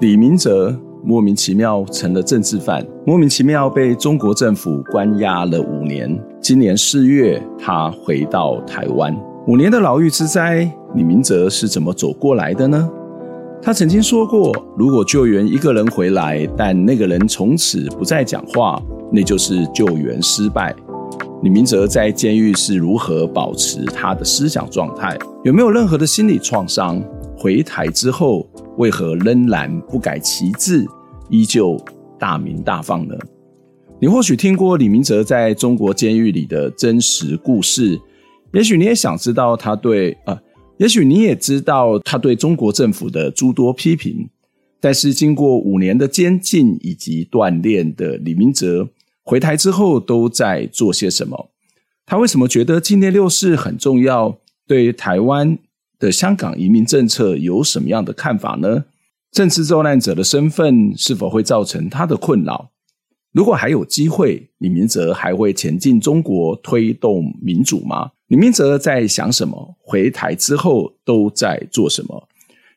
李明哲。莫名其妙成了政治犯，莫名其妙被中国政府关押了五年。今年四月，他回到台湾。五年的牢狱之灾，李明哲是怎么走过来的呢？他曾经说过，如果救援一个人回来，但那个人从此不再讲话，那就是救援失败。李明哲在监狱是如何保持他的思想状态？有没有任何的心理创伤？回台之后，为何仍然不改旗帜？依旧大鸣大放呢？你或许听过李明哲在中国监狱里的真实故事，也许你也想知道他对啊、呃，也许你也知道他对中国政府的诸多批评。但是经过五年的监禁以及锻炼的李明哲回台之后都在做些什么？他为什么觉得纪念六四很重要？对台湾的香港移民政策有什么样的看法呢？政治受难者的身份是否会造成他的困扰？如果还有机会，李明哲还会前进中国推动民主吗？李明哲在想什么？回台之后都在做什么？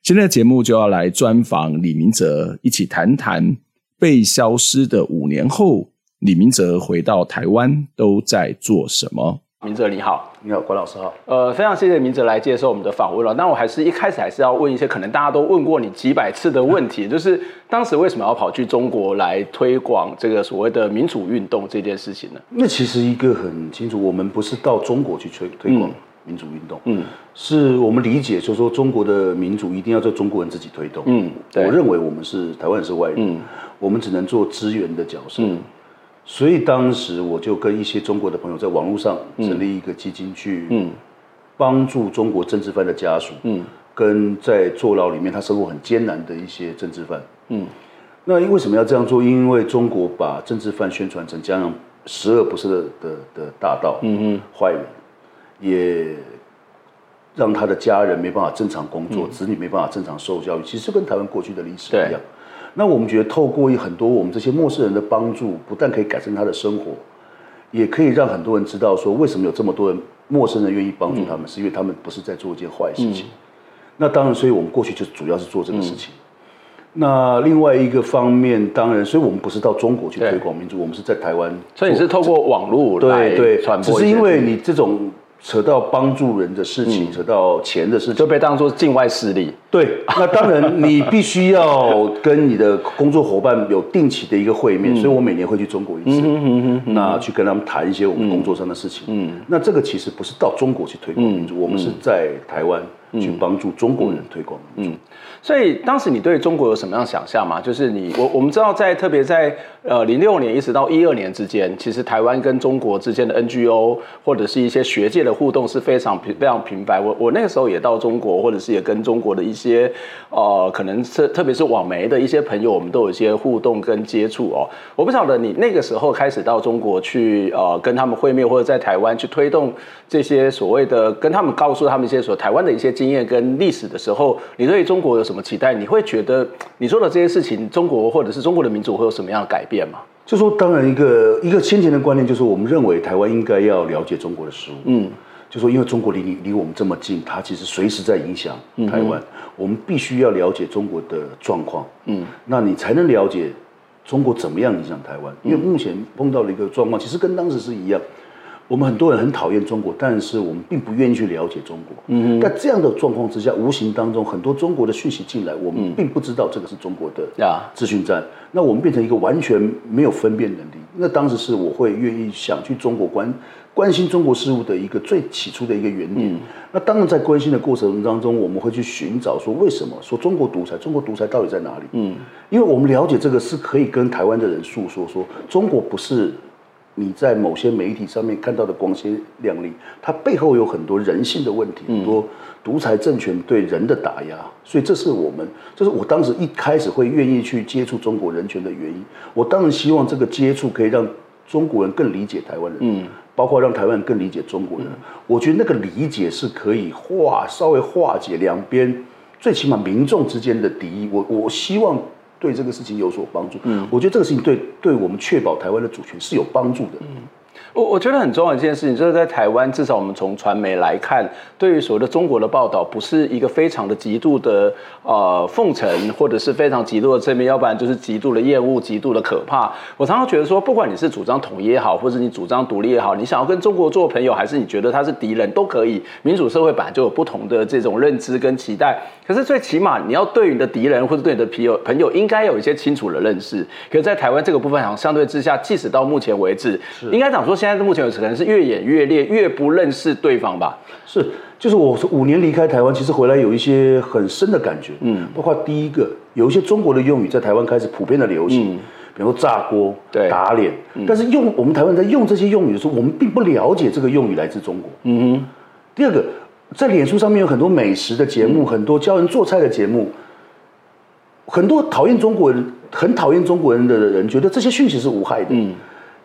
今天的节目就要来专访李明哲，一起谈谈被消失的五年后，李明哲回到台湾都在做什么？明哲你好，你好，管老师好。呃，非常谢谢明哲来接受我们的访问了。那我还是一开始还是要问一些可能大家都问过你几百次的问题，就是当时为什么要跑去中国来推广这个所谓的民主运动这件事情呢？那其实一个很清楚，我们不是到中国去推推广民主运动，嗯，是我们理解就是说中国的民主一定要在中国人自己推动，嗯，我认为我们是台湾人是外人，嗯，我们只能做支援的角色，嗯。所以当时我就跟一些中国的朋友在网络上成立一个基金，去帮助中国政治犯的家属，跟在坐牢里面他生活很艰难的一些政治犯。那因为什么要这样做？因为中国把政治犯宣传成这样十恶不赦的的的大盗嗯，坏人，也让他的家人没办法正常工作，子女没办法正常受教育。其实跟台湾过去的历史一样。那我们觉得，透过很多我们这些陌生人的帮助，不但可以改善他的生活，也可以让很多人知道说，为什么有这么多人陌生人愿意帮助他们，是因为他们不是在做一件坏事情。那当然，所以我们过去就主要是做这个事情。那另外一个方面，当然，所以我们不是到中国去推广民主，我们是在台湾。所以你是透过网络来传播，只是因为你这种。扯到帮助人的事情，嗯、扯到钱的事情，就被当做境外势力。对，那当然你必须要跟你的工作伙伴有定期的一个会面，嗯、所以我每年会去中国一次，那去跟他们谈一些我们工作上的事情。嗯，那这个其实不是到中国去推广民主，嗯、我们是在台湾。去帮助中国人推广。嗯，所以当时你对中国有什么样的想象吗？就是你我我们知道在特别在呃零六年一直到一二年之间，其实台湾跟中国之间的 NGO 或者是一些学界的互动是非常频非常频繁。我我那个时候也到中国，或者是也跟中国的一些呃可能是特别是网媒的一些朋友，我们都有一些互动跟接触哦。我不晓得你那个时候开始到中国去呃跟他们会面，或者在台湾去推动这些所谓的跟他们告诉他们一些所台湾的一些。经验跟历史的时候，你对中国有什么期待？你会觉得你做的这些事情，中国或者是中国的民主会有什么样的改变吗？就说当然一个一个先前的观念，就是我们认为台湾应该要了解中国的事物。嗯，就说因为中国离离离我们这么近，它其实随时在影响台湾，嗯、我们必须要了解中国的状况。嗯，那你才能了解中国怎么样影响台湾。因为目前碰到了一个状况，其实跟当时是一样。我们很多人很讨厌中国，但是我们并不愿意去了解中国。嗯哼，在这样的状况之下，无形当中很多中国的讯息进来，我们并不知道这个是中国的资讯站。嗯、那我们变成一个完全没有分辨能力。那当时是我会愿意想去中国关关心中国事务的一个最起初的一个原点。嗯、那当然在关心的过程当中，我们会去寻找说，为什么说中国独裁？中国独裁到底在哪里？嗯，因为我们了解这个是可以跟台湾的人诉说，说中国不是。你在某些媒体上面看到的光鲜亮丽，它背后有很多人性的问题，很多独裁政权对人的打压，所以这是我们，这是我当时一开始会愿意去接触中国人权的原因。我当然希望这个接触可以让中国人更理解台湾人，嗯，包括让台湾人更理解中国人。嗯、我觉得那个理解是可以化稍微化解两边最起码民众之间的敌意。我我希望对这个事情有所帮助。嗯，我觉得这个事情对对我们确保台湾的主权是有帮助的。嗯。我我觉得很重要一件事情，就是在台湾，至少我们从传媒来看，对于所谓的中国的报道，不是一个非常的极度的呃奉承，或者是非常极度的正面，要不然就是极度的厌恶、极度的可怕。我常常觉得说，不管你是主张统一也好，或者你主张独立也好，你想要跟中国做朋友，还是你觉得他是敌人，都可以。民主社会本来就有不同的这种认知跟期待，可是最起码你要对你的敌人或者对你的朋友朋友，应该有一些清楚的认识。可是在台湾这个部分，好像相对之下，即使到目前为止，是应该讲说。现在目前有可能是越演越烈，越不认识对方吧？是，就是我五年离开台湾，其实回来有一些很深的感觉。嗯，包括第一个，有一些中国的用语在台湾开始普遍的流行，嗯、比如说炸锅、对打脸。嗯、但是用我们台湾在用这些用语的时候，我们并不了解这个用语来自中国。嗯哼。第二个，在脸书上面有很多美食的节目，嗯、很多教人做菜的节目，很多讨厌中国人、很讨厌中国人的人觉得这些讯息是无害的。嗯。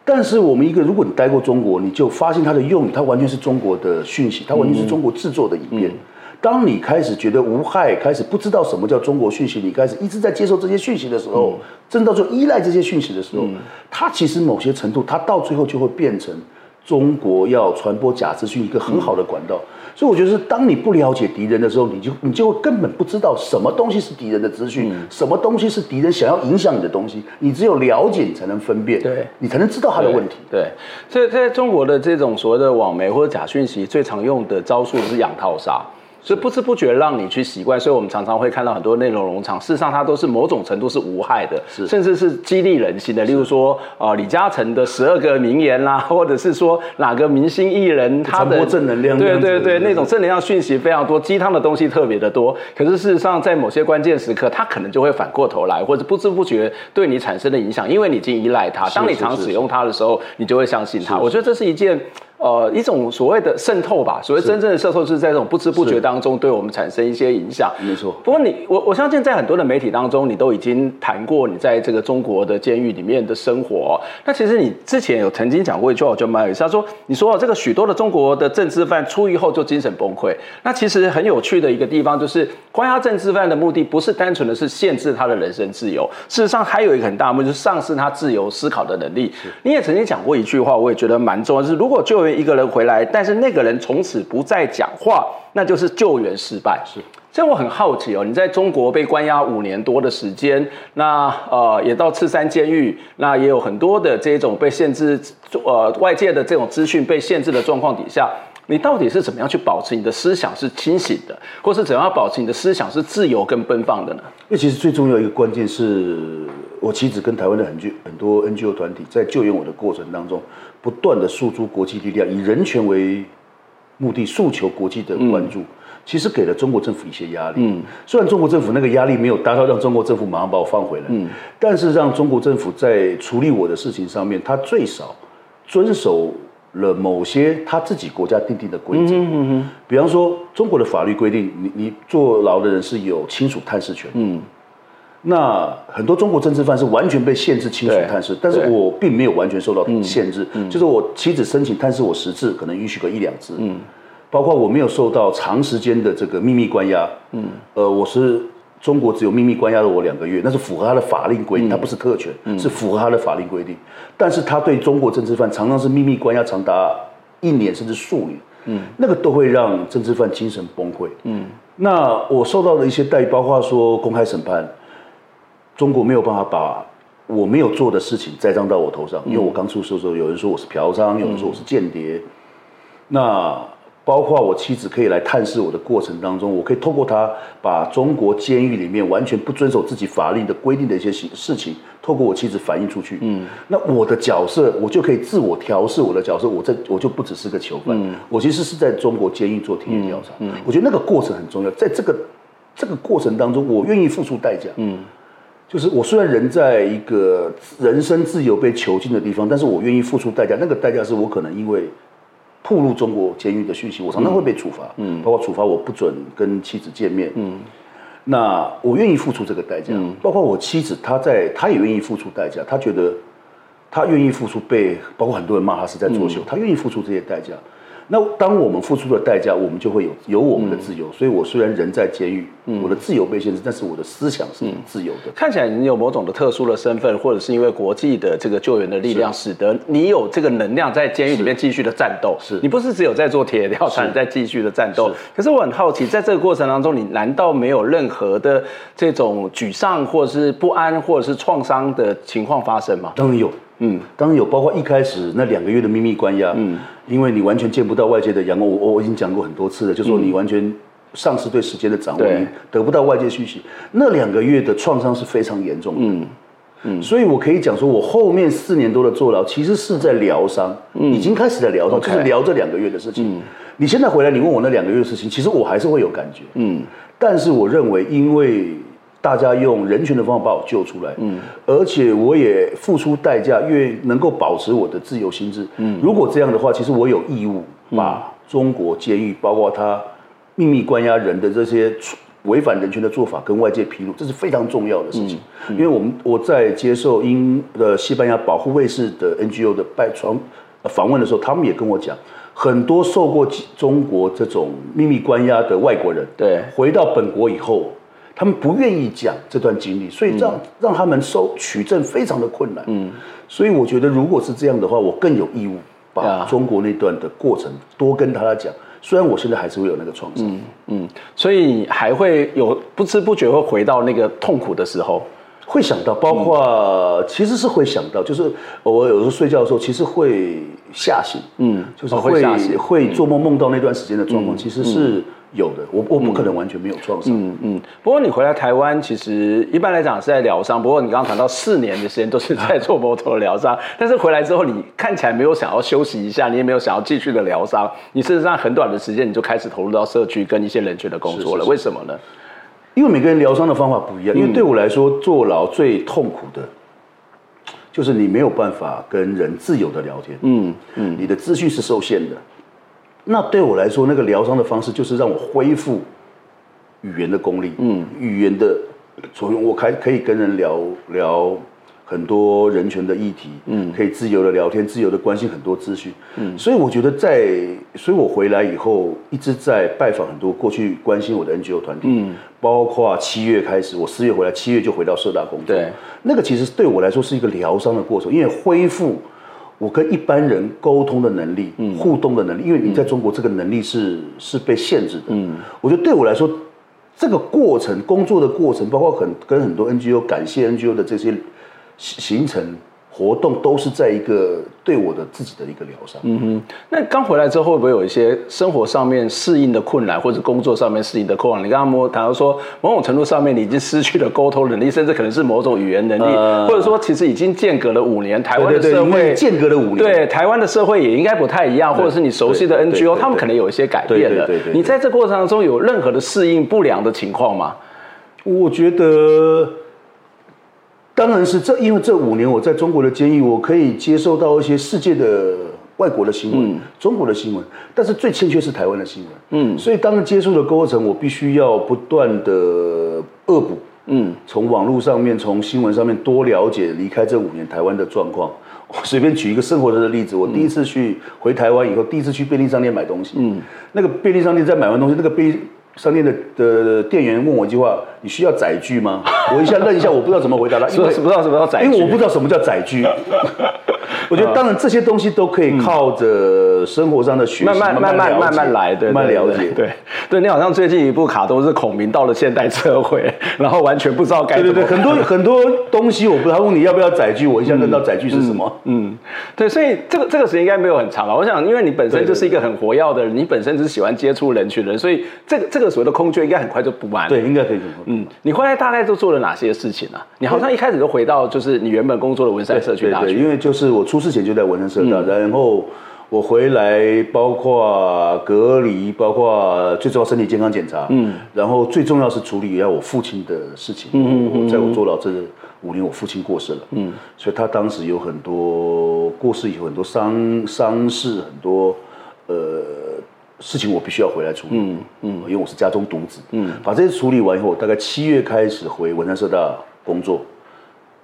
但是我们一个，如果你待过中国，你就发现它的用语，它完全是中国的讯息，它完全是中国制作的影片。嗯、当你开始觉得无害，开始不知道什么叫中国讯息，你开始一直在接受这些讯息的时候，真到最后依赖这些讯息的时候，嗯、它其实某些程度，它到最后就会变成中国要传播假资讯一个很好的管道。嗯所以我觉得是，当你不了解敌人的时候，你就你就根本不知道什么东西是敌人的资讯，嗯、什么东西是敌人想要影响你的东西。你只有了解，你才能分辨，对，你才能知道他的问题。对，所以在中国的这种所谓的网媒或者假讯息，最常用的招数是养套杀。所以不知不觉让你去习惯，所以我们常常会看到很多内容农场，事实上它都是某种程度是无害的，甚至是激励人心的。例如说，呃，李嘉诚的十二个名言啦，或者是说哪个明星艺人他的正能量，对对对，那种正能量讯息非常多，鸡汤的东西特别的多。可是事实上，在某些关键时刻，它可能就会反过头来，或者不知不觉对你产生的影响，因为你已经依赖它。当你常使用它的时候，你就会相信它。我觉得这是一件。呃，一种所谓的渗透吧，所谓真正的渗透是在这种不知不觉当中对我们产生一些影响。没错。不过你我我相信在很多的媒体当中，你都已经谈过你在这个中国的监狱里面的生活。那其实你之前有曾经讲过一句话，我觉得蛮有意思。他说，你说这个许多的中国的政治犯出狱后就精神崩溃。那其实很有趣的一个地方就是，关押政治犯的目的不是单纯的是限制他的人身自由，事实上还有一个很大的目的，就是丧失他自由思考的能力。你也曾经讲过一句话，我也觉得蛮重要，就是如果就一个人回来，但是那个人从此不再讲话，那就是救援失败。是，所以我很好奇哦，你在中国被关押五年多的时间，那呃也到赤山监狱，那也有很多的这种被限制，呃外界的这种资讯被限制的状况底下，你到底是怎么样去保持你的思想是清醒的，或是怎样保持你的思想是自由跟奔放的呢？因为其实最重要一个关键是我妻子跟台湾的很很多 NGO 团体在救援我的过程当中。不断的诉诸国际力量，以人权为目的，诉求国际的关注，嗯、其实给了中国政府一些压力。嗯，虽然中国政府那个压力没有达到让中国政府马上把我放回来，嗯，但是让中国政府在处理我的事情上面，他最少遵守了某些他自己国家订定的规则。嗯嗯嗯，比方说中国的法律规定，你你坐牢的人是有亲属探视权。嗯。那很多中国政治犯是完全被限制亲属探视，但是我并没有完全受到限制，就是我妻子申请探视我十次，可能允许个一两次，嗯，包括我没有受到长时间的这个秘密关押，嗯，呃，我是中国只有秘密关押了我两个月，那是符合他的法令规定，他不是特权，嗯、是符合他的法令规定，但是他对中国政治犯常常是秘密关押长达一年甚至数年，嗯，那个都会让政治犯精神崩溃，嗯，那我受到的一些待遇，包括说公开审判。中国没有办法把我没有做的事情栽赃到我头上，因为我刚出事的时候，有人说我是嫖娼，有人说我是间谍。那包括我妻子可以来探视我的过程当中，我可以透过他把中国监狱里面完全不遵守自己法令的规定的一些事情，透过我妻子反映出去。嗯，那我的角色，我就可以自我调试我的角色，我在我就不只是个囚犯，嗯，我其实是在中国监狱做田野调查。嗯，我觉得那个过程很重要，在这个这个过程当中，我愿意付出代价。嗯。就是我虽然人在一个人身自由被囚禁的地方，但是我愿意付出代价。那个代价是我可能因为暴露中国监狱的讯息，我常常会被处罚，嗯，包括处罚我不准跟妻子见面，嗯，那我愿意付出这个代价，嗯，包括我妻子，她在，她也愿意付出代价，她觉得她愿意付出被，包括很多人骂她是在作秀，她愿意付出这些代价。那当我们付出的代价，我们就会有有我们的自由。嗯、所以，我虽然人在监狱，嗯、我的自由被限制，但是我的思想是自由的。嗯、看起来你有某种的特殊的身份，或者是因为国际的这个救援的力量，使得你有这个能量在监狱里面继续的战斗。是你不是只有在做铁条，才在继续的战斗。可是我很好奇，在这个过程当中，你难道没有任何的这种沮丧，或者是不安，或者是创伤的情况发生吗？当然有。嗯，当然有，包括一开始那两个月的秘密关押，嗯，因为你完全见不到外界的阳光，我我已经讲过很多次了，就是说你完全丧失对时间的掌握，对。你得不到外界讯息，那两个月的创伤是非常严重的，嗯。嗯，所以我可以讲说，我后面四年多的坐牢，其实是在疗伤，嗯，已经开始在疗伤，就是聊这两个月的事情。嗯，你现在回来，你问我那两个月的事情，其实我还是会有感觉，嗯，但是我认为，因为大家用人权的方法把我救出来，嗯，而且我也付出代价，越能够保持我的自由心智，嗯，如果这样的话，其实我有义务把中国监狱，包括他秘密关押人的这些违反人权的做法跟外界披露，这是非常重要的事情。因为我们我在接受英的西班牙保护卫士的 NGO 的拜访访问的时候，他们也跟我讲，很多受过中国这种秘密关押的外国人，对，回到本国以后。他们不愿意讲这段经历，所以让让他们收取证非常的困难。嗯，所以我觉得如果是这样的话，我更有义务把中国那段的过程多跟他讲。虽然我现在还是会有那个创伤，嗯嗯，所以还会有不知不觉会回到那个痛苦的时候，会想到，包括其实是会想到，就是我有时候睡觉的时候，其实会吓醒，嗯，就是会会做梦梦到那段时间的状况，其实是。有的，我我不可能完全没有创伤。嗯嗯。不过你回来台湾，其实一般来讲是在疗伤。不过你刚刚谈到四年的时间都是在做摩托疗伤，但是回来之后，你看起来没有想要休息一下，你也没有想要继续的疗伤。你事实上很短的时间，你就开始投入到社区跟一些人群的工作了。为什么呢？因为每个人疗伤的方法不一样。因为对我来说，坐牢最痛苦的，就是你没有办法跟人自由的聊天。嗯嗯。你的资讯是受限的。那对我来说，那个疗伤的方式就是让我恢复语言的功力，嗯，语言的作用，我开可以跟人聊聊很多人权的议题，嗯，可以自由的聊天，自由的关心很多资讯，嗯，所以我觉得在，所以我回来以后一直在拜访很多过去关心我的 NGO 团体，嗯，包括七月开始，我四月回来，七月就回到社大工作，对，那个其实对我来说是一个疗伤的过程，因为恢复。我跟一般人沟通的能力，嗯，互动的能力，因为你在中国这个能力是是被限制的，嗯，我觉得对我来说，这个过程工作的过程，包括很跟很多 NGO 感谢 NGO 的这些行程。活动都是在一个对我的自己的一个疗伤。嗯哼，那刚回来之后会不会有一些生活上面适应的困难，或者工作上面适应的困难？你刚刚摸谈到说，某种程度上面你已经失去了沟通能力，甚至可能是某种语言能力，呃、或者说其实已经间隔了五年，台湾的社会间隔了五年，对台湾的社会也应该不太一样，或者是你熟悉的 NGO，他们可能有一些改变了。你在这过程当中有任何的适应不良的情况吗？我觉得。当然是这，因为这五年我在中国的监狱，我可以接受到一些世界的外国的新闻，嗯、中国的新闻，但是最欠缺是台湾的新闻。嗯，所以当接触的过程，我必须要不断的恶补。嗯，从网络上面，从新闻上面多了解离开这五年台湾的状况。我随便举一个生活的例子，我第一次去回台湾以后，第一次去便利商店买东西。嗯，那个便利商店在买完东西，那个便商店的的店员问我一句话：“你需要载具吗？” 我一下愣一下，我不知道怎么回答他，因为不知道什么叫载具，因为我不知道什么叫载具。我觉得当然这些东西都可以靠着生活上的学习，慢慢慢慢慢慢来，对，慢慢了解。对对，你好像最近一部卡通是孔明到了现代社会，然后完全不知道该对对对，很多很多东西我不知道，问你要不要载具，我一下认到载具是什么。嗯，对，所以这个这个时间应该没有很长吧？我想，因为你本身就是一个很活跃的人，你本身就是喜欢接触人群的人，所以这个这个所谓的空缺应该很快就补满。对，应该可以。嗯，你后来大概都做了哪些事情啊？你好像一开始就回到就是你原本工作的文山社区大学，因为就是我出事前就在文山社大，然后我回来，包括隔离，包括最重要身体健康检查，嗯，然后最重要是处理一下我父亲的事情，嗯嗯，在我坐牢这五年，我父亲过世了，嗯，所以他当时有很多过世，以后很多丧丧事，很多呃事情我必须要回来处理，嗯嗯，因为我是家中独子，嗯，把这些处理完以后，大概七月开始回文山社大工作，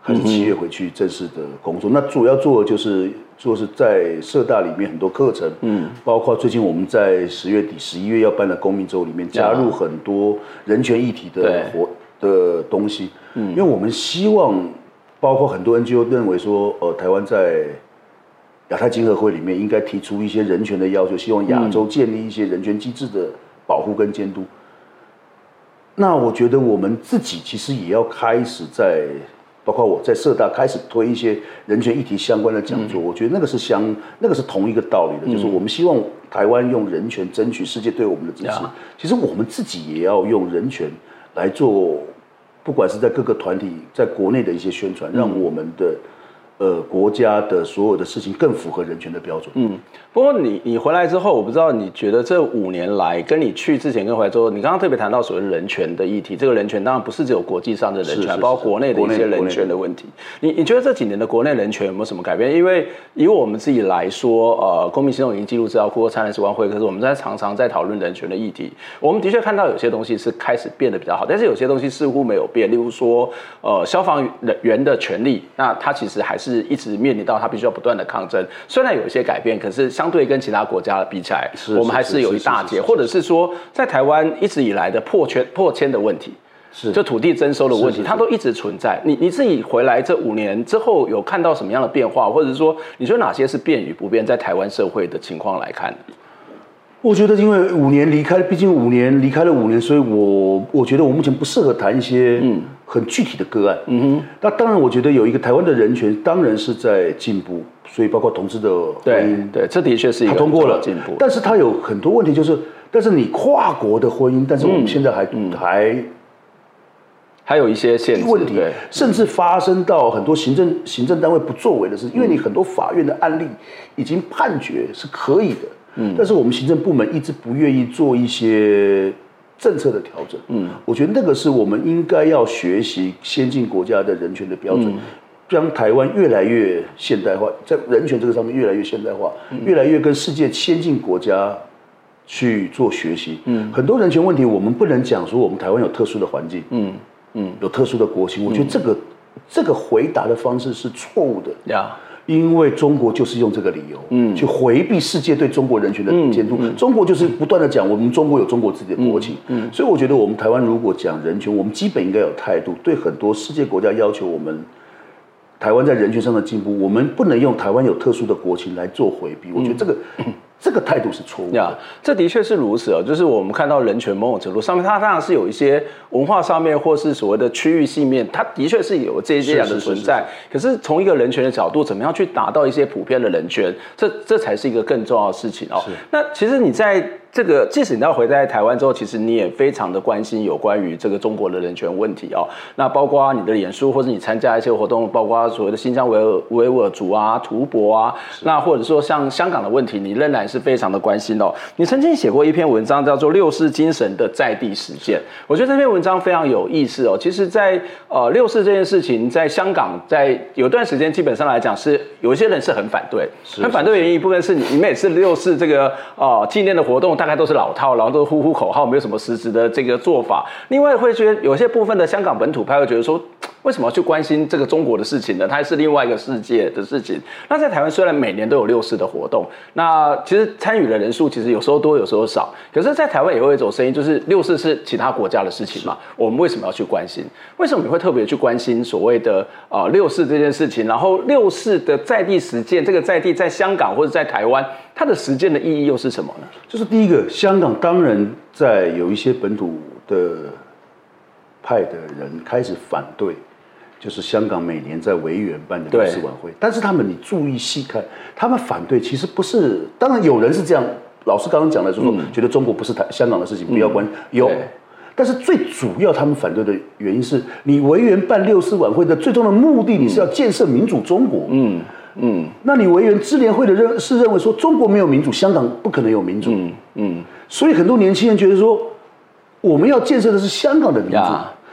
还是七月回去正式的工作。嗯、那主要做的就是，做是在社大里面很多课程，嗯，包括最近我们在十月底、十一月要办的公民周里面，加入很多人权议题的活的东西，嗯，因为我们希望，包括很多 NGO 认为说，呃，台湾在亚太经合会里面应该提出一些人权的要求，希望亚洲建立一些人权机制的保护跟监督。那我觉得我们自己其实也要开始在，包括我在社大开始推一些人权议题相关的讲座。我觉得那个是相，那个是同一个道理的，就是我们希望台湾用人权争取世界对我们的支持。其实我们自己也要用人权来做，不管是在各个团体在国内的一些宣传，让我们的。呃，国家的所有的事情更符合人权的标准。嗯，不过你你回来之后，我不知道你觉得这五年来，跟你去之前跟回来之后，你刚刚特别谈到所谓人权的议题，这个人权当然不是只有国际上的人权，是是是包括国内的一些人权的问题。你你觉得这几年的国内人权有没有什么改变？因为以我们自己来说，呃，公民行动已经记录资料库和灿烂时光会，可是我们在常常在讨论人权的议题，我们的确看到有些东西是开始变得比较好，但是有些东西似乎没有变。例如说，呃，消防员的权利，那他其实还是。是一直面临到他必须要不断的抗争，虽然有一些改变，可是相对跟其他国家比起来，我们还是有一大截，或者是说，在台湾一直以来的破圈破迁的问题，是。就土地征收的问题，它都一直存在。你你自己回来这五年之后，有看到什么样的变化，或者是说，你说哪些是变与不变，在台湾社会的情况来看？我觉得，因为五年离开，毕竟五年离开了五年，所以我我觉得我目前不适合谈一些很具体的个案。嗯哼。那当然，我觉得有一个台湾的人权，当然是在进步，所以包括同志的婚姻，对对，这的确是一个通过了进步。但是它有很多问题，就是但是你跨国的婚姻，但是我们现在还、嗯、还还有一些限制问题，甚至发生到很多行政行政单位不作为的事，因为你很多法院的案例已经判决是可以的。嗯，但是我们行政部门一直不愿意做一些政策的调整。嗯，我觉得那个是我们应该要学习先进国家的人权的标准，将台湾越来越现代化，在人权这个上面越来越现代化，越来越跟世界先进国家去做学习。嗯，很多人权问题我们不能讲说我们台湾有特殊的环境，嗯嗯，有特殊的国情。我觉得这个这个回答的方式是错误的。呀。因为中国就是用这个理由，嗯，去回避世界对中国人权的监督。中国就是不断的讲，我们中国有中国自己的国情，嗯，所以我觉得我们台湾如果讲人权，我们基本应该有态度，对很多世界国家要求我们台湾在人权上的进步，我们不能用台湾有特殊的国情来做回避。我觉得这个。这个态度是错误的。呀，这的确是如此哦。就是我们看到人权某种程度上面，它当然是有一些文化上面，或是所谓的区域性面，它的确是有这些这样的存在。可是从一个人权的角度，怎么样去达到一些普遍的人权，这这才是一个更重要的事情哦。那其实你在。这个，即使你要回在台湾之后，其实你也非常的关心有关于这个中国的人权问题哦。那包括你的脸书，或者你参加一些活动，包括所谓的新疆维吾尔维吾尔族啊、图博啊，那或者说像香港的问题，你仍然是非常的关心哦。你曾经写过一篇文章，叫做《六四精神的在地实践》，我觉得这篇文章非常有意思哦。其实在，在呃六四这件事情，在香港，在有段时间，基本上来讲是有一些人是很反对，很反对的原因，一部分是你你每次六四这个呃纪念的活动。大概都是老套，然后都呼呼口号，没有什么实质的这个做法。另外会觉得有些部分的香港本土派会觉得说，为什么要去关心这个中国的事情呢？它是另外一个世界的事情。那在台湾虽然每年都有六四的活动，那其实参与的人数其实有时候多，有时候少。可是，在台湾也会有一种声音，就是六四是其他国家的事情嘛，我们为什么要去关心？为什么你会特别去关心所谓的、呃、六四这件事情？然后六四的在地实践，这个在地在香港或者在台湾。它的实践的意义又是什么呢？就是第一个，香港当然在有一些本土的派的人开始反对，就是香港每年在维园办的六四晚会。但是他们，你注意细看，他们反对其实不是，当然有人是这样，老师刚刚讲的就是说，觉得中国不是台香港的事情，不要关有。但是最主要他们反对的原因是你维园办六四晚会的最终的目的，你是要建设民主中国。嗯。嗯，那你维园支联会的认是认为说中国没有民主，香港不可能有民主。嗯嗯，所以很多年轻人觉得说，我们要建设的是香港的民主。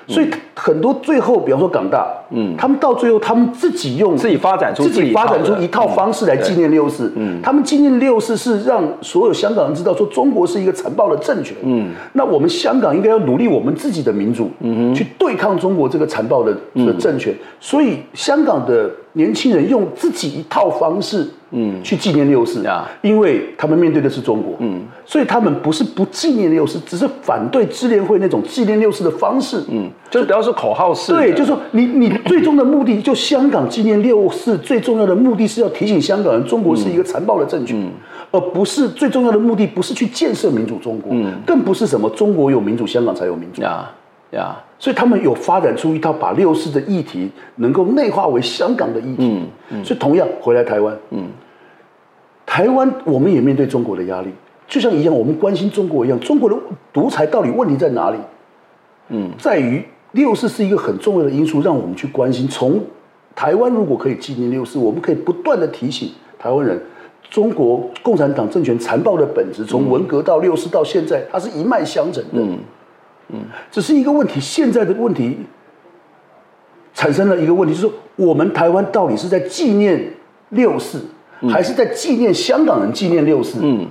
所以很多最后，比方说港大，嗯，他们到最后，他们自己用自己发展出自己发展出一套方式来纪念六四，嗯，他们纪念六四是让所有香港人知道说中国是一个残暴的政权，嗯，那我们香港应该要努力我们自己的民主，嗯，去对抗中国这个残暴的的政权，所以香港的。年轻人用自己一套方式，嗯，去纪念六四啊，因为他们面对的是中国，嗯，所以他们不是不纪念六四，只是反对支联会那种纪念六四的方式，嗯，就是不要说口号式，对，就是说你你最终的目的，就香港纪念六四最重要的目的是要提醒香港人，中国是一个残暴的政权，嗯，而不是最重要的目的不是去建设民主中国，嗯，更不是什么中国有民主，香港才有民主。呀呀。所以他们有发展出一套把六四的议题能够内化为香港的议题。嗯嗯、所以同样回来台湾，嗯，台湾我们也面对中国的压力，就像一样，我们关心中国一样。中国的独裁到底问题在哪里？嗯，在于六四是一个很重要的因素，让我们去关心。从台湾如果可以纪念六四，我们可以不断的提醒台湾人，中国共产党政权残暴的本质，从文革到六四到现在，它是一脉相承的。嗯嗯，只是一个问题。现在的问题产生了一个问题，就是，我们台湾到底是在纪念六四，还是在纪念香港人纪念六四？嗯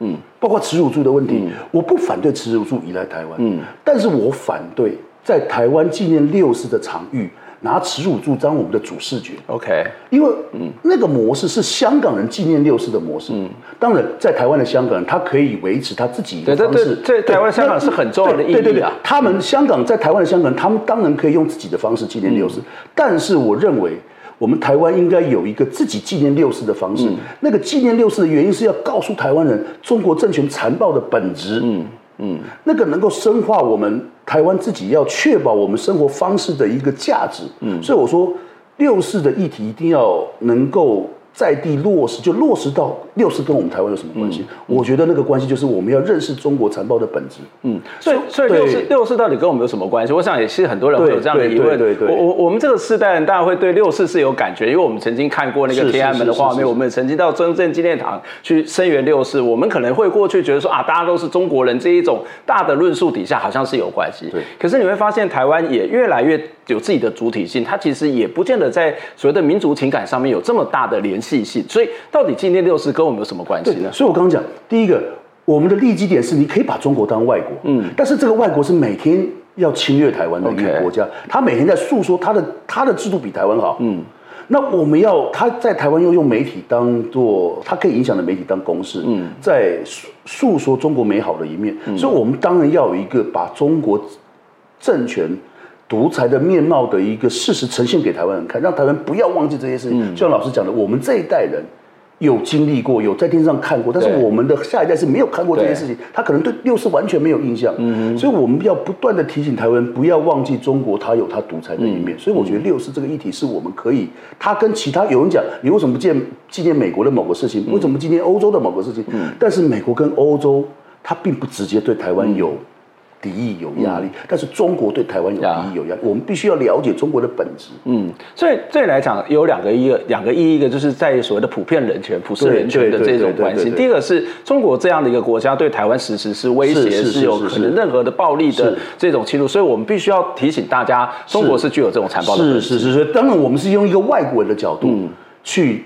嗯，包括耻辱柱的问题，我不反对耻辱柱移来台湾，嗯，但是我反对在台湾纪念六四的场域。拿耻辱柱当我们的主视觉，OK，因为嗯，那个模式是香港人纪念六四的模式。嗯，当然，在台湾的香港人，他可以维持他自己的方式。在台湾、香港是很重要的意义啊。对对对，他们香港在台湾的香港人，他们当然可以用自己的方式纪念六四。但是，我认为我们台湾应该有一个自己纪念六四的方式。那个纪念六四的原因是要告诉台湾人，中国政权残暴的本质。嗯。嗯，那个能够深化我们台湾自己要确保我们生活方式的一个价值。嗯，所以我说六四的议题一定要能够。在地落实，就落实到六四跟我们台湾有什么关系？我觉得那个关系就是我们要认识中国残暴的本质。嗯，所以所以六四六四到底跟我们有什么关系？我想也是很多人会有这样的疑问。对对对，对，我我我们这个世代人当然会对六四是有感觉，因为我们曾经看过那个天安门的画面，我们也曾经到中正纪念堂去声援六四。我们可能会过去觉得说啊，大家都是中国人这一种大的论述底下好像是有关系。对。可是你会发现，台湾也越来越有自己的主体性，它其实也不见得在所谓的民族情感上面有这么大的联系性，所以到底今天六四跟我们有什么关系呢？所以我刚刚讲，第一个，我们的立基点是你可以把中国当外国，嗯，但是这个外国是每天要侵略台湾的一个国家，他每天在诉说他的他的制度比台湾好，嗯，那我们要他在台湾又用媒体当做他可以影响的媒体当公式，嗯，在诉诉说中国美好的一面，所以我们当然要有一个把中国政权。独裁的面貌的一个事实呈现给台湾人看，让台湾不要忘记这些事情。就像老师讲的，我们这一代人有经历过，有在电视上看过，但是我们的下一代是没有看过这些事情，他可能对六四完全没有印象。嗯，所以我们要不断的提醒台湾，不要忘记中国，它有它独裁的一面。所以我觉得六四这个议题是我们可以，它跟其他有人讲，你为什么不纪念纪念美国的某个事情？为什么不纪念欧洲的某个事情？嗯，但是美国跟欧洲，它并不直接对台湾有。敌意有压力，但是中国对台湾有敌意有压力，我们必须要了解中国的本质。嗯，所以这里来讲有两个一个两个意义，一个就是在于所谓的普遍人权、普世人权的这种关系。第一个是中国这样的一个国家对台湾实施是威胁，是有可能任何的暴力的这种侵入，所以我们必须要提醒大家，中国是具有这种残暴的。是是是是，当然我们是用一个外国人的角度去。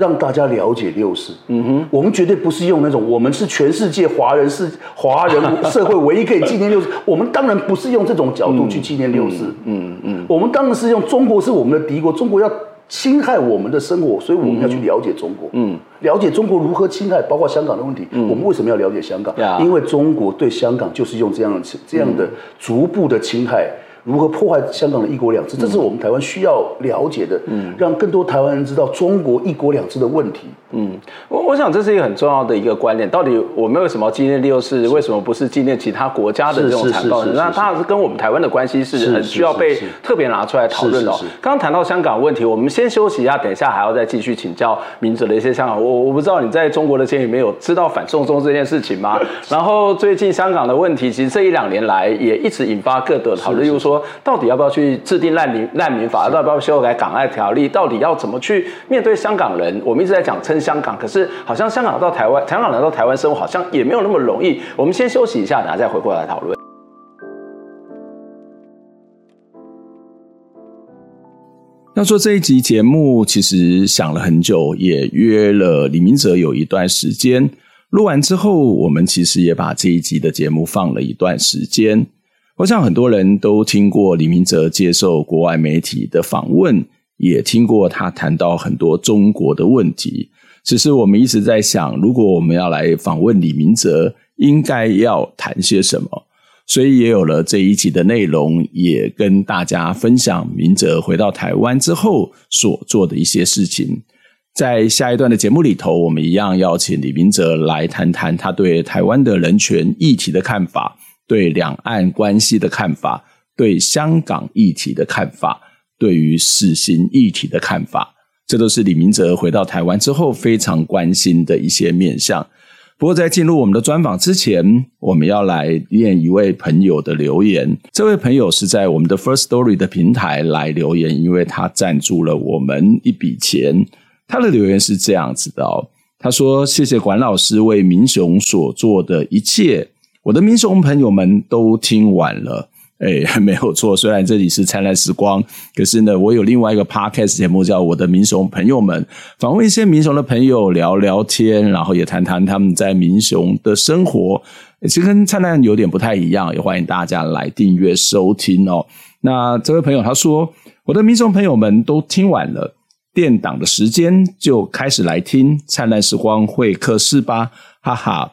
让大家了解六四，嗯哼，我们绝对不是用那种我们是全世界华人是华人 社会唯一可以纪念六四，我们当然不是用这种角度去纪念六四，嗯嗯，我们当然是用中国是我们的敌国，中国要侵害我们的生活，所以我们要去了解中国，嗯，了解中国如何侵害，包括香港的问题，我们为什么要了解香港？因为中国对香港就是用这样的这样的逐步的侵害。如何破坏香港的一国两制？这是我们台湾需要了解的，嗯，让更多台湾人知道中国一国两制的问题。嗯，我我想这是一个很重要的一个观念。到底我们为什么纪念六四？为什么不是纪念其他国家的这种残暴？那它是跟我们台湾的关系是很需要被特别拿出来讨论的。刚刚谈到香港问题，我们先休息一下，等一下还要再继续请教明哲的一些香港。我我不知道你在中国的监狱里面有知道反送中这件事情吗？然后最近香港的问题，其实这一两年来也一直引发各的讨论，就是说到底要不要去制定难民难民法要不要修改港爱条例到底要怎么去面对香港人我们一直在讲称香港可是好像香港到台湾香港来到台湾生活好像也没有那么容易。我们先休息一下然后再回过来讨论。要做这一集节目其实想了很久也约了李明哲有一段时间。录完之后我们其实也把这一集的节目放了一段时间。我想很多人都听过李明哲接受国外媒体的访问，也听过他谈到很多中国的问题。只是我们一直在想，如果我们要来访问李明哲，应该要谈些什么？所以也有了这一集的内容，也跟大家分享明哲回到台湾之后所做的一些事情。在下一段的节目里头，我们一样邀请李明哲来谈谈他对台湾的人权议题的看法，对两岸关系的看法，对香港议题的看法，对于死刑议题的看法。这都是李明哲回到台湾之后非常关心的一些面向。不过，在进入我们的专访之前，我们要来念一位朋友的留言。这位朋友是在我们的 First Story 的平台来留言，因为他赞助了我们一笔钱。他的留言是这样子的哦，他说：“谢谢管老师为民雄所做的一切，我的民雄朋友们都听完了。”哎，没有错。虽然这里是灿烂时光，可是呢，我有另外一个 podcast 节目叫《我的民雄朋友们》，访问一些民雄的朋友聊聊天，然后也谈谈他们在民雄的生活。其实跟灿烂有点不太一样，也欢迎大家来订阅收听哦。那这位朋友他说：“我的民雄朋友们都听完了，电档的时间就开始来听灿烂时光会客室吧，哈哈。”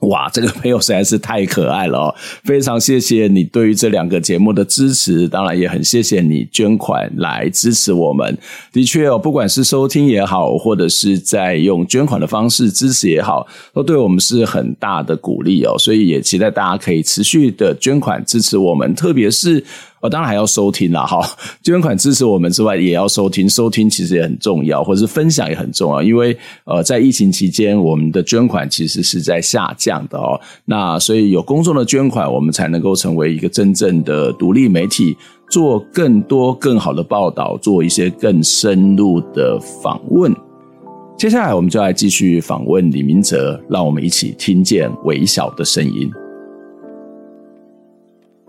哇，这个朋友实在是太可爱了哦！非常谢谢你对于这两个节目的支持，当然也很谢谢你捐款来支持我们。的确哦，不管是收听也好，或者是在用捐款的方式支持也好，都对我们是很大的鼓励哦。所以也期待大家可以持续的捐款支持我们，特别是。我当然还要收听啦，哈！捐款支持我们之外，也要收听。收听其实也很重要，或者是分享也很重要。因为呃，在疫情期间，我们的捐款其实是在下降的哦。那所以有公众的捐款，我们才能够成为一个真正的独立媒体，做更多更好的报道，做一些更深入的访问。接下来，我们就来继续访问李明哲，让我们一起听见微小的声音。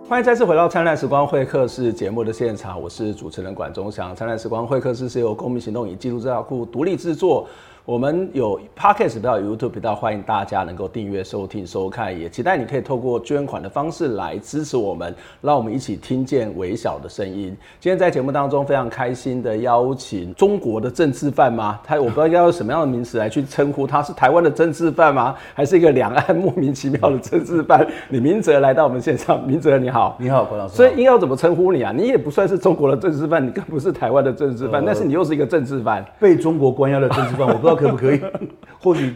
欢迎再次回到《灿烂时光会客室》节目的现场，我是主持人管中祥。《灿烂时光会客室》是由公民行动与记录资料库独立制作。我们有 Podcast 频道、YouTube 频道，欢迎大家能够订阅、收听、收看，也期待你可以透过捐款的方式来支持我们，让我们一起听见微小的声音。今天在节目当中非常开心的邀请中国的政治犯吗？他我不知道应该用什么样的名词来去称呼他，是台湾的政治犯吗？还是一个两岸莫名其妙的政治犯？李明哲来到我们现场，明哲你好，你好，郭老师。所以应该要怎么称呼你啊？你也不算是中国的政治犯，你更不是台湾的政治犯，呃、但是你又是一个政治犯，被中国关押的政治犯，我不知道。可不可以？或许